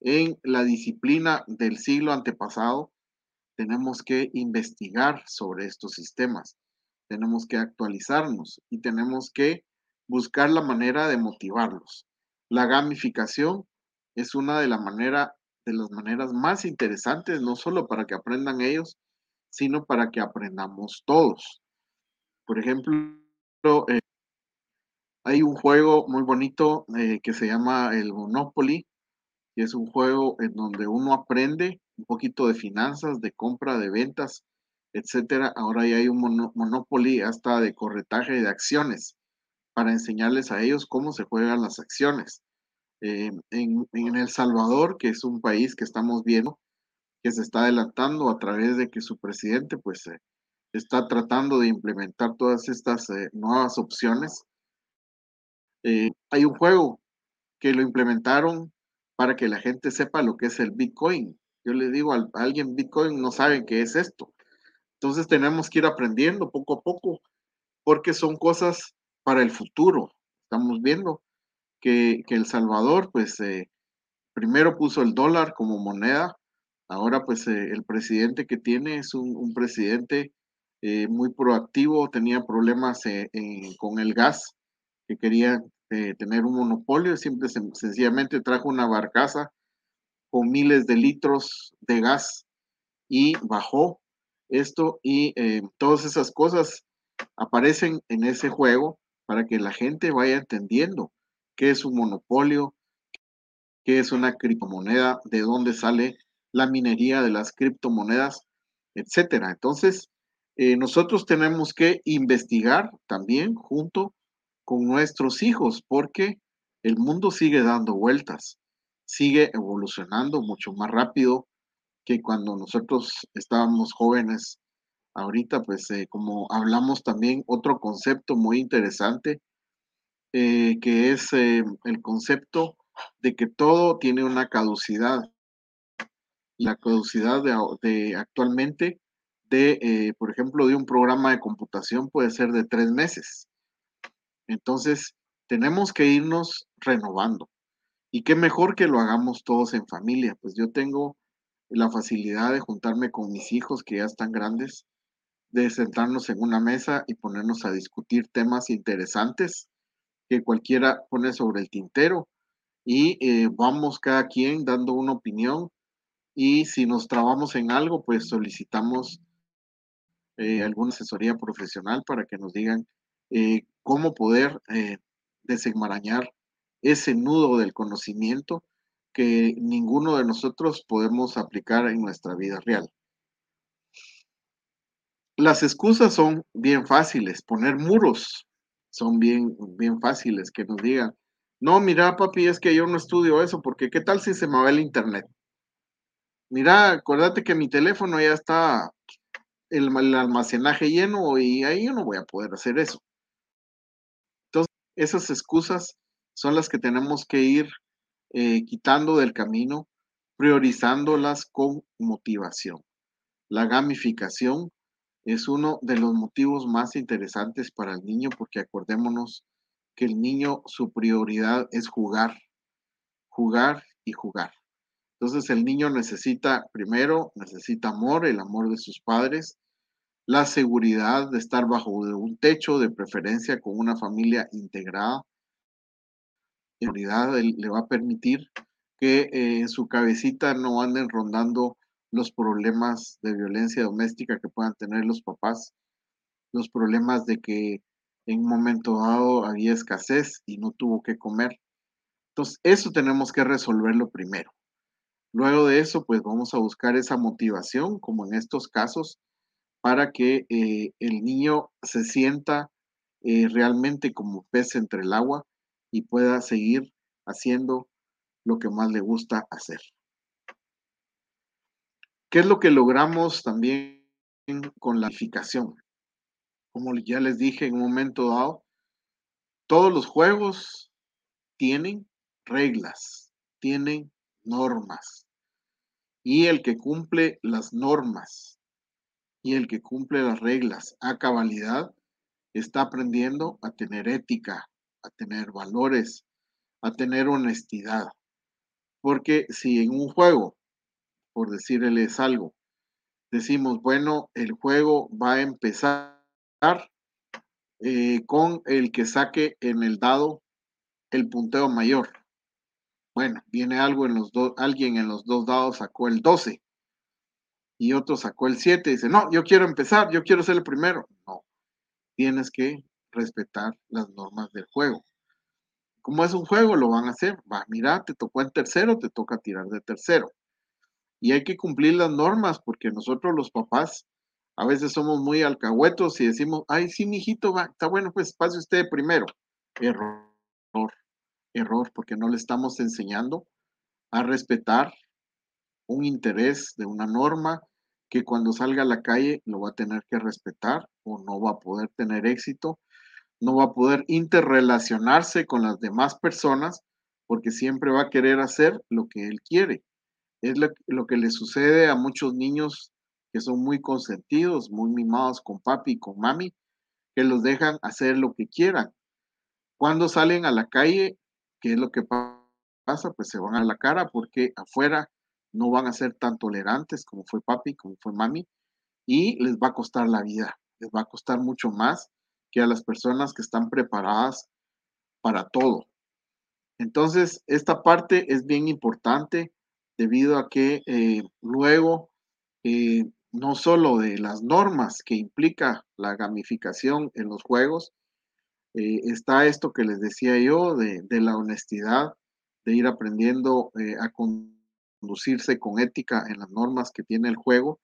en la disciplina del siglo antepasado, tenemos que investigar sobre estos sistemas, tenemos que actualizarnos y tenemos que buscar la manera de motivarlos. La gamificación es una de, de las maneras más interesantes, no solo para que aprendan ellos, sino para que aprendamos todos. Por ejemplo, eh, hay un juego muy bonito eh, que se llama el Monopoly, es un juego en donde uno aprende un poquito de finanzas, de compra, de ventas, etcétera. Ahora ya hay un Monopoly hasta de corretaje de acciones para enseñarles a ellos cómo se juegan las acciones. Eh, en, El Salvador, que es un país que estamos viendo, que se está adelantando a través de que su presidente pues eh, está tratando de implementar todas estas nuevas opciones eh, hay un juego que lo implementaron para que la gente sepa lo que es el Bitcoin. Yo le digo a, alguien, Bitcoin no sabe qué es esto. Entonces tenemos que ir aprendiendo poco a poco, porque son cosas para el futuro. Estamos viendo que, El Salvador, pues, eh, primero puso el dólar como moneda, ahora pues eh, el presidente que tiene es un, presidente muy proactivo, tenía problemas con el gas, que quería tener un monopolio, simple sencillamente trajo una barcaza con miles de litros de gas y bajó esto y eh, todas esas cosas aparecen en ese juego para que la gente vaya entendiendo qué es un monopolio, qué es una criptomoneda, de dónde sale la minería de las criptomonedas, etcétera. Entonces, eh, nosotros tenemos que investigar también junto con nuestros hijos, porque el mundo sigue dando vueltas, sigue evolucionando mucho más rápido que cuando nosotros estábamos jóvenes. Ahorita, pues, eh, como hablamos también, otro concepto muy interesante, eh, que es el concepto de que todo tiene una caducidad. La caducidad de actualmente de, eh, por ejemplo, de un programa de computación puede ser de tres meses. Entonces, tenemos que irnos renovando. Y qué mejor que lo hagamos todos en familia. Pues yo tengo la facilidad de juntarme con mis hijos que ya están grandes, de sentarnos en una mesa y ponernos a discutir temas interesantes que cualquiera pone sobre el tintero y eh, vamos cada quien dando una opinión y si nos trabamos en algo, pues solicitamos eh, alguna asesoría profesional para que nos digan eh, cómo poder eh, desenmarañar ese nudo del conocimiento que ninguno de nosotros podemos aplicar en nuestra vida real. Las excusas son bien fáciles, poner muros son bien, bien fáciles, que nos digan, no, mira papi, es que yo no estudio eso, porque ¿qué tal si se me va el internet? Mira, acuérdate que mi teléfono ya está el, almacenaje lleno y ahí yo no voy a poder hacer eso. Esas excusas son las que tenemos que ir eh, quitando del camino, priorizándolas con motivación. La gamificación es uno de los motivos más interesantes para el niño porque acordémonos que el niño su prioridad es jugar, jugar y jugar. Entonces el niño necesita, primero, necesita amor, el amor de sus padres, la seguridad de estar bajo un techo, de preferencia con una familia integrada. La seguridad le va a permitir que eh, en su cabecita no anden rondando los problemas de violencia doméstica que puedan tener los papás, los problemas de que en un momento dado había escasez y no tuvo que comer. Entonces, eso tenemos que resolverlo primero. Luego de eso, pues vamos a buscar esa motivación, como en estos casos, para que eh, el niño se sienta eh, realmente como pez entre el agua y pueda seguir haciendo lo que más le gusta hacer. ¿Qué es lo que logramos también con la edificación? Como ya les dije en un momento dado, todos los juegos tienen reglas, tienen normas. Y el que cumple las normas y el que cumple las reglas a cabalidad está aprendiendo a tener ética, a tener valores, a tener honestidad. Porque si en un juego, por decirles algo, decimos, bueno, el juego va a empezar eh, con el que saque en el dado el punteo mayor. Bueno, viene algo en los dos, alguien en los dos dados sacó el 12 y otro sacó el 7 y dice, no, yo quiero empezar, yo quiero ser el primero. No, tienes que respetar las normas del juego. Como es un juego, lo van a hacer. Va, mira, te tocó en tercero, te toca tirar de tercero. Y hay que cumplir las normas porque nosotros los papás a veces somos muy alcahuetos y decimos, ay, sí, mijito, va, está bueno, pues pase usted primero. Error error porque no le estamos enseñando a respetar un interés de una norma que cuando salga a la calle lo va a tener que respetar o no va a poder tener éxito, no va a poder interrelacionarse con las demás personas porque siempre va a querer hacer lo que él quiere. Es lo, que le sucede a muchos niños que son muy consentidos, muy mimados con papi y con mami, que los dejan hacer lo que quieran. Cuando salen a la calle ¿Qué es lo que pasa? Pues se van a la cara porque afuera no van a ser tan tolerantes como fue papi, como fue mami, y les va a costar la vida, les va a costar mucho más que a las personas que están preparadas para todo. Entonces, esta parte es bien importante debido a que eh, luego, eh, no solo de las normas que implica la gamificación en los juegos, eh, está esto que les decía yo de, la honestidad, de ir aprendiendo a conducirse con ética en las normas que tiene el juego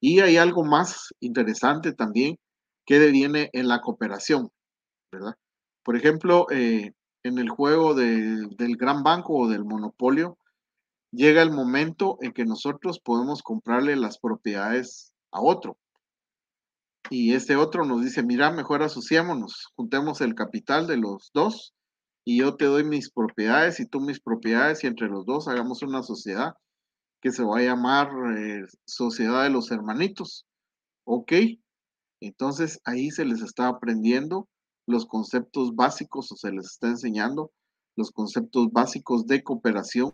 Y hay algo más interesante también que viene en la cooperación, ¿verdad? Por ejemplo, eh, en el juego del gran banco o del monopolio, llega el momento en que nosotros podemos comprarle las propiedades a otro. Y este otro nos dice, mira, mejor asociémonos, juntemos el capital de los dos y yo te doy mis propiedades y tú mis propiedades y entre los dos hagamos una sociedad que se va a llamar eh, Sociedad de los Hermanitos. Ok, entonces ahí se les está aprendiendo los conceptos básicos o se les está enseñando los conceptos básicos de cooperación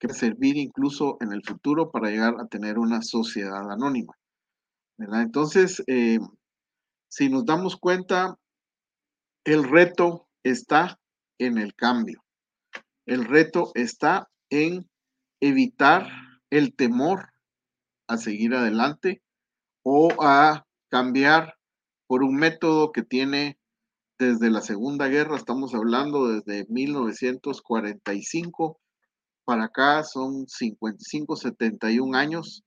que servir incluso en el futuro para llegar a tener una sociedad anónima. Entonces, eh, si nos damos cuenta, el reto está en el cambio. El reto está en evitar el temor a seguir adelante o a cambiar por un método que tiene desde la Segunda Guerra, estamos hablando desde 1945 para acá, son 55, 71 años.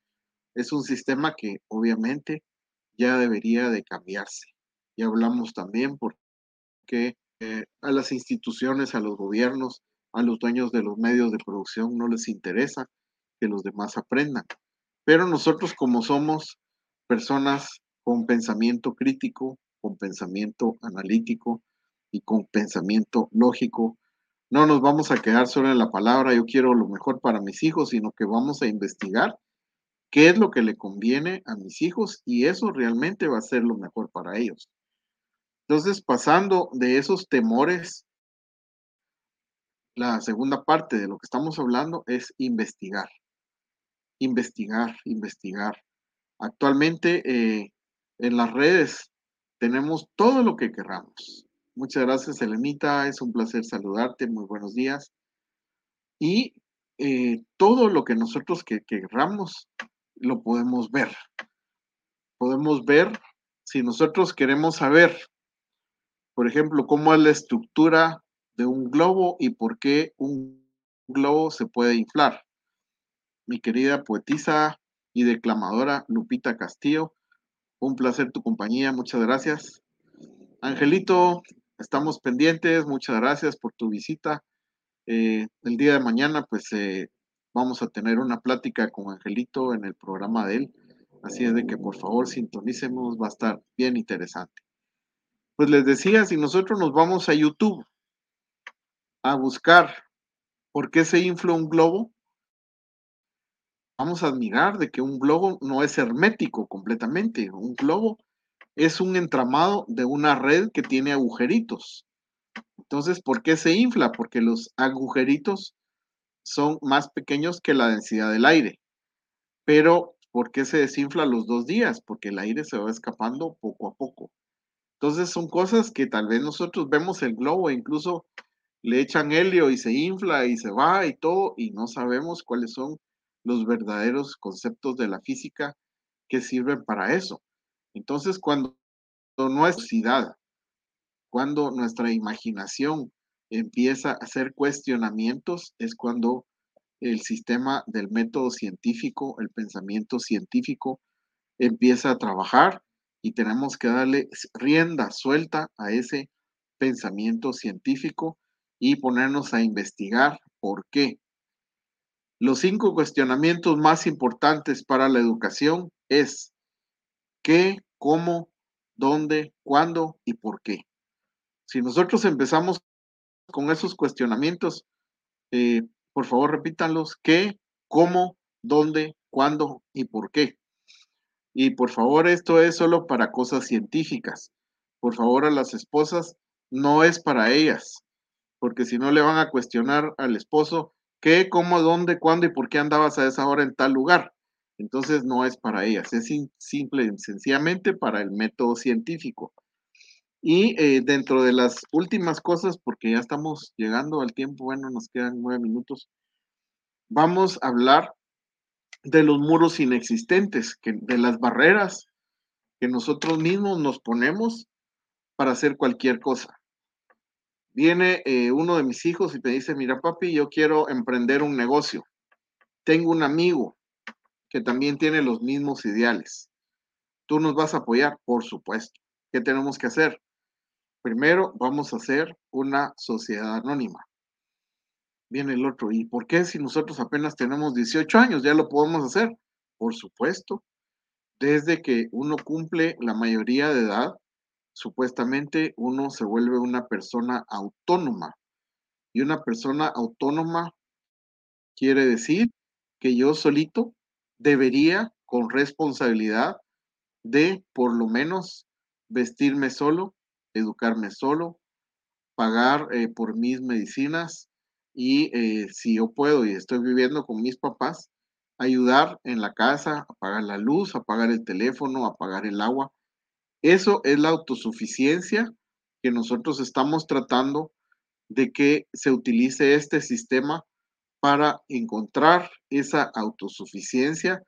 Es un sistema que obviamente ya debería de cambiarse. Y hablamos también porque eh, a las instituciones, a los gobiernos, a los dueños de los medios de producción no les interesa que los demás aprendan. Pero nosotros como somos personas con pensamiento crítico, con pensamiento analítico y con pensamiento lógico, no nos vamos a quedar solo en la palabra, yo quiero lo mejor para mis hijos, sino que vamos a investigar qué es lo que le conviene a mis hijos y eso realmente va a ser lo mejor para ellos. Entonces, pasando de esos temores, la segunda parte de lo que estamos hablando es investigar. Investigar, investigar. Actualmente eh, en las redes tenemos todo lo que querramos. Muchas gracias, Elenita. Es un placer saludarte. Muy buenos días. Y eh, todo lo que nosotros que, querramos lo podemos ver. Podemos ver si nosotros queremos saber, por ejemplo, cómo es la estructura de un globo y por qué un globo se puede inflar. Mi querida poetisa y declamadora Lupita Castillo, un placer tu compañía, muchas gracias. Angelito, estamos pendientes, muchas gracias por tu visita. Eh, el día de mañana, pues eh, vamos a tener una plática con Angelito en el programa de él. Así es de que por favor sintonicemos, va a estar bien interesante. Pues les decía, si nosotros nos vamos a YouTube a buscar por qué se infla un globo, vamos a admirar de que un globo no es hermético completamente. Un globo es un entramado de una red que tiene agujeritos. Entonces, ¿por qué se infla? Porque los agujeritos son más pequeños que la densidad del aire. Pero, ¿por qué se desinfla los dos días? Porque el aire se va escapando poco a poco. Entonces, son cosas que tal vez nosotros vemos el globo incluso le echan helio y se infla y se va y todo, y no sabemos cuáles son los verdaderos conceptos de la física que sirven para eso. Entonces, cuando nuestra cuando nuestra imaginación empieza a hacer cuestionamientos, es cuando el sistema del método científico, el pensamiento científico, empieza a trabajar y tenemos que darle rienda suelta a ese pensamiento científico y ponernos a investigar por qué. Los cinco cuestionamientos más importantes para la educación es qué, cómo, dónde, cuándo y por qué. Si nosotros empezamos con esos cuestionamientos, eh, por favor repítanlos, qué, cómo, dónde, cuándo y por qué. Y por favor, esto es solo para cosas científicas. Por favor, a las esposas no es para ellas, porque si no le van a cuestionar al esposo qué, cómo, dónde, cuándo y por qué andabas a esa hora en tal lugar. Entonces no es para ellas, es simple y sencillamente para el método científico. Y eh, dentro de las últimas cosas, porque ya estamos llegando al tiempo, bueno, nos quedan nueve minutos, vamos a hablar de los muros inexistentes, de las barreras que nosotros mismos nos ponemos para hacer cualquier cosa. Viene eh, uno de mis hijos y me dice, mira papi, yo quiero emprender un negocio. Tengo un amigo que también tiene los mismos ideales. ¿Tú nos vas a apoyar? Por supuesto. ¿Qué tenemos que hacer? Primero, vamos a hacer una sociedad anónima. Viene el otro, ¿y por qué si nosotros apenas tenemos 18 años ya lo podemos hacer? Por supuesto. Desde que uno cumple la mayoría de edad, supuestamente uno se vuelve una persona autónoma. Y una persona autónoma quiere decir que yo solito debería, con responsabilidad, de por lo menos vestirme solo, educarme solo, pagar eh, por mis medicinas y eh, si yo puedo y estoy viviendo con mis papás, ayudar en la casa, a pagar la luz, a pagar el teléfono, a pagar el agua. Eso es la autosuficiencia que nosotros estamos tratando de que se utilice este sistema para encontrar esa autosuficiencia,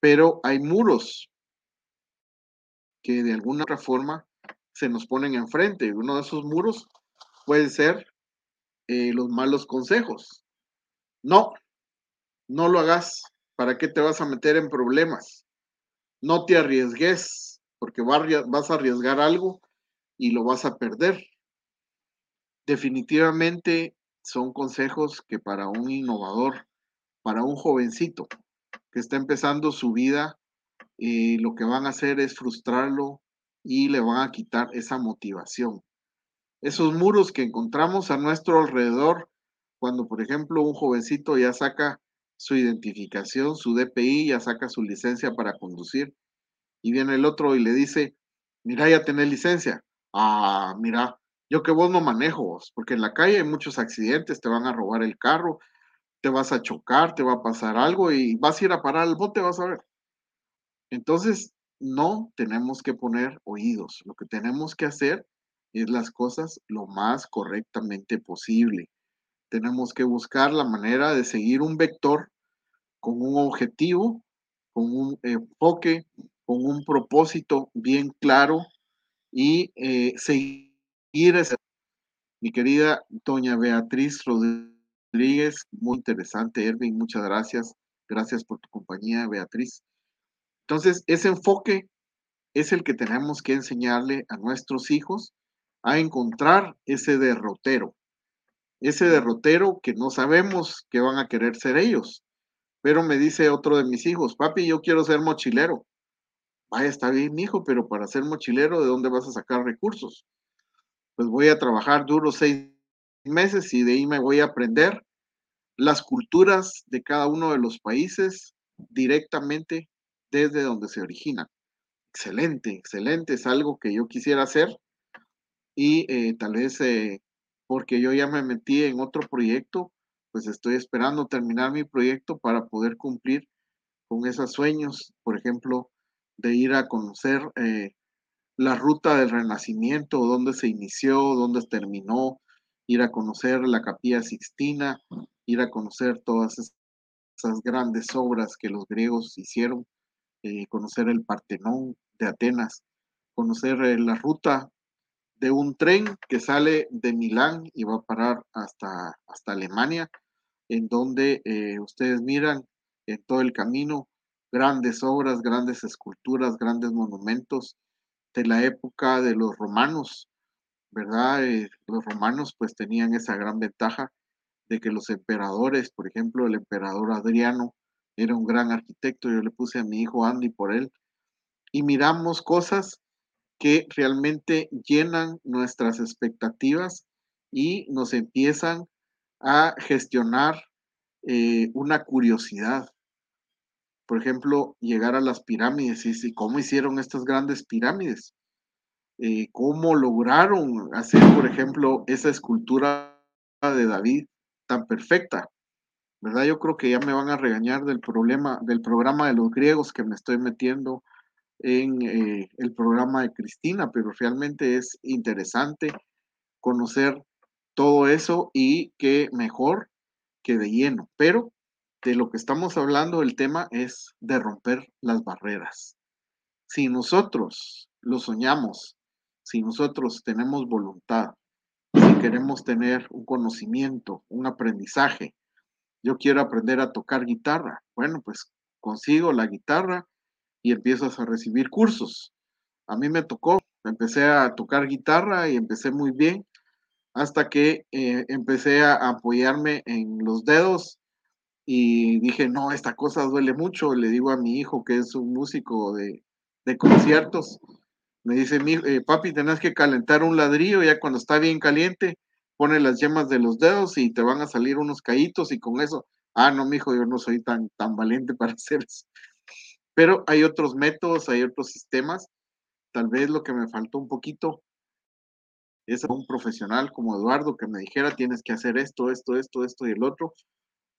pero hay muros que de alguna otra forma se nos ponen enfrente. Uno de esos muros puede ser eh, los malos consejos. No, no lo hagas. ¿Para qué te vas a meter en problemas? No te arriesgues, porque vas a arriesgar algo y lo vas a perder. Definitivamente son consejos que para un innovador, para un jovencito que está empezando su vida, eh, lo que van a hacer es frustrarlo y le van a quitar esa motivación. Esos muros que encontramos a nuestro alrededor, cuando por ejemplo un jovencito ya saca su identificación, su DPI, ya saca su licencia para conducir, y viene el otro y le dice, mira, ya tenés licencia. Ah, mira, yo que vos no manejo, porque en la calle hay muchos accidentes, te van a robar el carro, te vas a chocar, te va a pasar algo y vas a ir a parar al bote, vas a ver. Entonces, no tenemos que poner oídos, lo que tenemos que hacer es las cosas lo más correctamente posible. Tenemos que buscar la manera de seguir un vector con un objetivo, con un enfoque, con un propósito bien claro y eh, seguir ese. Mi querida doña Beatriz Rodríguez, muy interesante, Erwin, muchas gracias. Gracias por tu compañía, Beatriz. Entonces, ese enfoque es el que tenemos que enseñarle a nuestros hijos a encontrar ese derrotero, ese derrotero que no sabemos que van a querer ser ellos. Pero me dice otro de mis hijos, papi, yo quiero ser mochilero. Vaya, está bien, hijo, pero para ser mochilero, ¿de dónde vas a sacar recursos? Pues voy a trabajar duro seis meses y de ahí me voy a aprender las culturas de cada uno de los países directamente desde donde se originan. Excelente, excelente, es algo que yo quisiera hacer y eh, tal vez eh, porque yo ya me metí en otro proyecto, pues estoy esperando terminar mi proyecto para poder cumplir con esos sueños, por ejemplo, de ir a conocer eh, la ruta del Renacimiento, dónde se inició, dónde terminó, ir a conocer la Capilla Sixtina, ir a conocer todas esas grandes obras que los griegos hicieron, conocer el Partenón de Atenas, conocer la ruta de un tren que sale de Milán y va a parar hasta, hasta Alemania, en donde eh, ustedes miran en todo el camino grandes obras, grandes esculturas, grandes monumentos de la época de los romanos, ¿verdad? Eh, los romanos pues tenían esa gran ventaja de que los emperadores, por ejemplo, el emperador Adriano era un gran arquitecto, yo le puse a mi hijo Andy por él, y miramos cosas que realmente llenan nuestras expectativas y nos empiezan a gestionar eh, una curiosidad. Por ejemplo, llegar a las pirámides y cómo hicieron estas grandes pirámides. Eh, cómo lograron hacer, por ejemplo, esa escultura de David tan perfecta. ¿Verdad? Yo creo que ya me van a regañar del problema, del programa de los griegos que me estoy metiendo en eh, el programa de Cristina, pero realmente es interesante conocer todo eso y que mejor que de lleno. Pero de lo que estamos hablando, el tema es de romper las barreras. Si nosotros lo soñamos, si nosotros tenemos voluntad, si queremos tener un conocimiento, un aprendizaje, yo quiero aprender a tocar guitarra, bueno, pues consigo la guitarra y empiezas a recibir cursos. A mí me tocó, empecé a tocar guitarra y empecé muy bien hasta que eh, empecé a apoyarme en los dedos y dije, no, esta cosa duele mucho. Le digo a mi hijo, que es un músico de, conciertos, me dice, mi, eh, papi, tenés que calentar un ladrillo, ya cuando está bien caliente, pone las yemas de los dedos y te van a salir unos caítos y con eso, ah, no, mi hijo, yo no soy tan, tan valiente para hacer eso. Pero hay otros métodos, hay otros sistemas. Tal vez lo que me faltó un poquito es a un profesional como Eduardo que me dijera, tienes que hacer esto, esto, esto, esto y el otro,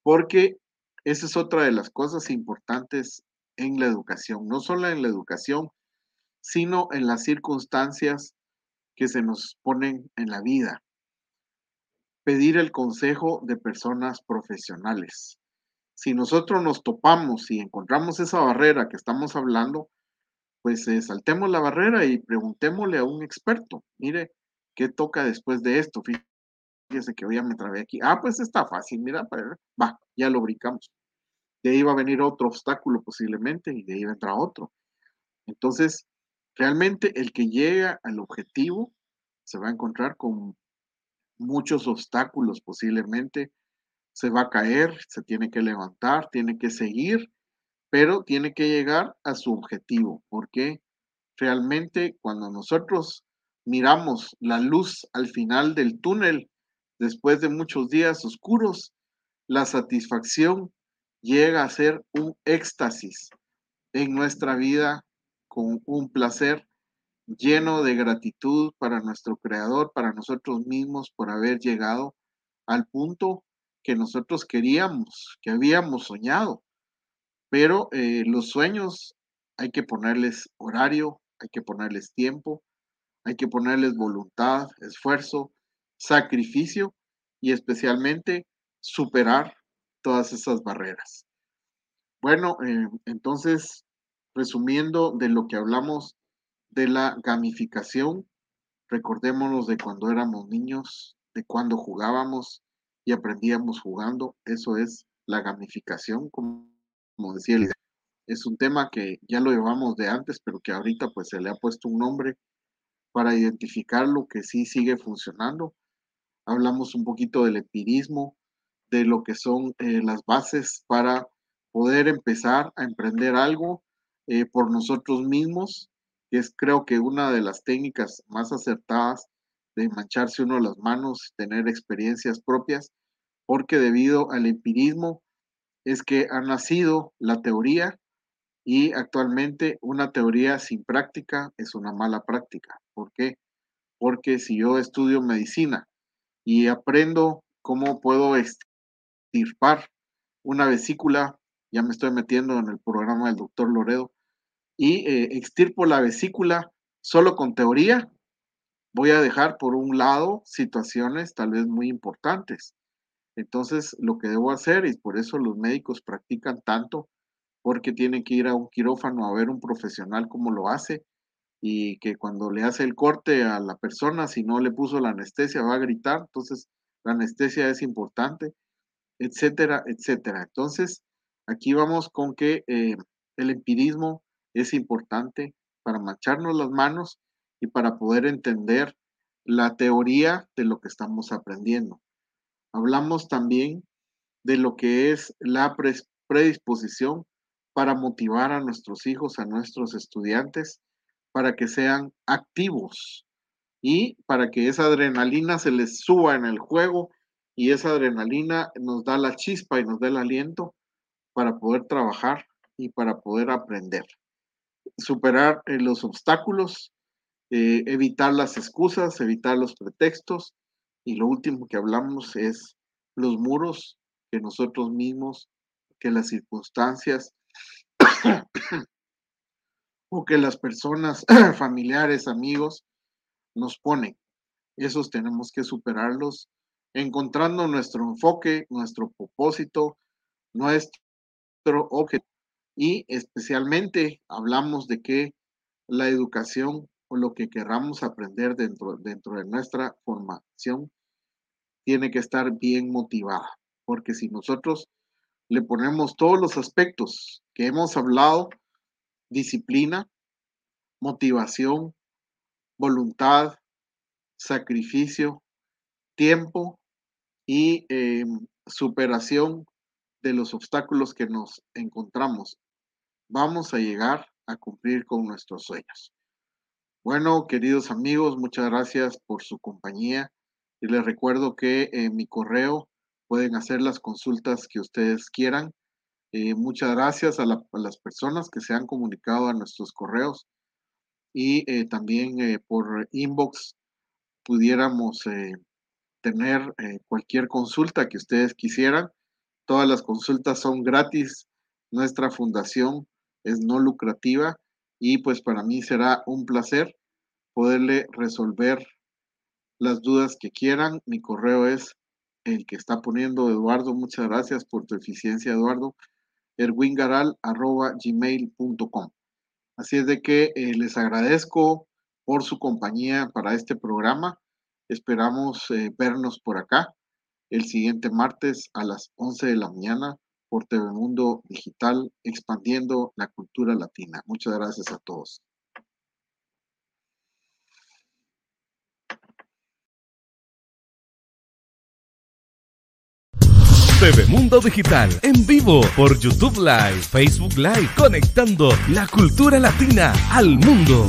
porque esa es otra de las cosas importantes en la educación, no solo en la educación, sino en las circunstancias que se nos ponen en la vida. Pedir el consejo de personas profesionales. Si nosotros nos topamos y encontramos esa barrera que estamos hablando, pues eh, saltemos la barrera y preguntémosle a un experto. Mire, ¿qué toca después de esto? Fíjese que hoy ya me trabé aquí. Ah, pues está fácil, mira, va, ya lo brincamos. De ahí va a venir otro obstáculo posiblemente y de ahí vendrá otro. Entonces, realmente el que llega al objetivo se va a encontrar con muchos obstáculos posiblemente. Se va a caer, se tiene que levantar, tiene que seguir, pero tiene que llegar a su objetivo, porque realmente cuando nosotros miramos la luz al final del túnel, después de muchos días oscuros, la satisfacción llega a ser un éxtasis en nuestra vida con un placer lleno de gratitud para nuestro Creador, para nosotros mismos por haber llegado al punto que nosotros queríamos, que habíamos soñado. Pero eh, los sueños hay que ponerles horario, hay que ponerles tiempo, hay que ponerles voluntad, esfuerzo, sacrificio y especialmente superar todas esas barreras. Bueno, eh, entonces, resumiendo de lo que hablamos de la gamificación, recordémonos de cuando éramos niños, de cuando jugábamos y aprendíamos jugando, eso es la gamificación, como, como decía el es un tema que ya lo llevamos de antes, pero que ahorita pues se le ha puesto un nombre para identificar lo que sí sigue funcionando. Hablamos un poquito del empirismo, de lo que son eh, las bases para poder empezar a emprender algo eh, por nosotros mismos, que es creo que una de las técnicas más acertadas de mancharse uno las manos, tener experiencias propias, porque debido al empirismo es que ha nacido la teoría y actualmente una teoría sin práctica es una mala práctica. ¿Por qué? Porque si yo estudio medicina y aprendo cómo puedo extirpar una vesícula, ya me estoy metiendo en el programa del doctor Loredo, y eh, extirpo la vesícula solo con teoría, voy a dejar por un lado situaciones tal vez muy importantes. Entonces, lo que debo hacer, y por eso los médicos practican tanto, porque tienen que ir a un quirófano a ver un profesional cómo lo hace, y que cuando le hace el corte a la persona, si no le puso la anestesia, va a gritar, entonces la anestesia es importante, etcétera, etcétera. Entonces, aquí vamos con que eh, el empirismo es importante para mancharnos las manos y para poder entender la teoría de lo que estamos aprendiendo. Hablamos también de lo que es la predisposición para motivar a nuestros hijos, a nuestros estudiantes, para que sean activos y para que esa adrenalina se les suba en el juego y esa adrenalina nos da la chispa y nos da el aliento para poder trabajar y para poder aprender. Superar eh, los obstáculos, eh, evitar las excusas, evitar los pretextos y lo último que hablamos es los muros que nosotros mismos, que las circunstancias o que las personas, familiares, amigos, nos ponen. Esos tenemos que superarlos, encontrando nuestro enfoque, nuestro propósito, nuestro objetivo. Y especialmente hablamos de que la educación o lo que querramos aprender dentro, dentro de nuestra formación tiene que estar bien motivada, porque si nosotros le ponemos todos los aspectos que hemos hablado, disciplina, motivación, voluntad, sacrificio, tiempo y eh, superación de los obstáculos que nos encontramos. Vamos a llegar a cumplir con nuestros sueños. Bueno, queridos amigos, muchas gracias por su compañía y les recuerdo que en mi correo pueden hacer las consultas que ustedes quieran. Eh, muchas gracias a, las personas que se han comunicado a nuestros correos y eh, también eh, por inbox pudiéramos tener cualquier consulta que ustedes quisieran. Todas las consultas son gratis. Nuestra fundación es no lucrativa y pues para mí será un placer poderle resolver las dudas que quieran. Mi correo es el que está poniendo Eduardo. Muchas gracias por tu eficiencia, Eduardo. erwingaral.gmail.com. Así es de que eh, les agradezco por su compañía para este programa. Esperamos eh, vernos por acá el siguiente martes a las 11 de la mañana por TV Mundo Digital, expandiendo la cultura latina. Muchas gracias a todos. TV Mundo Digital en vivo por YouTube Live, Facebook Live, conectando la cultura latina al mundo.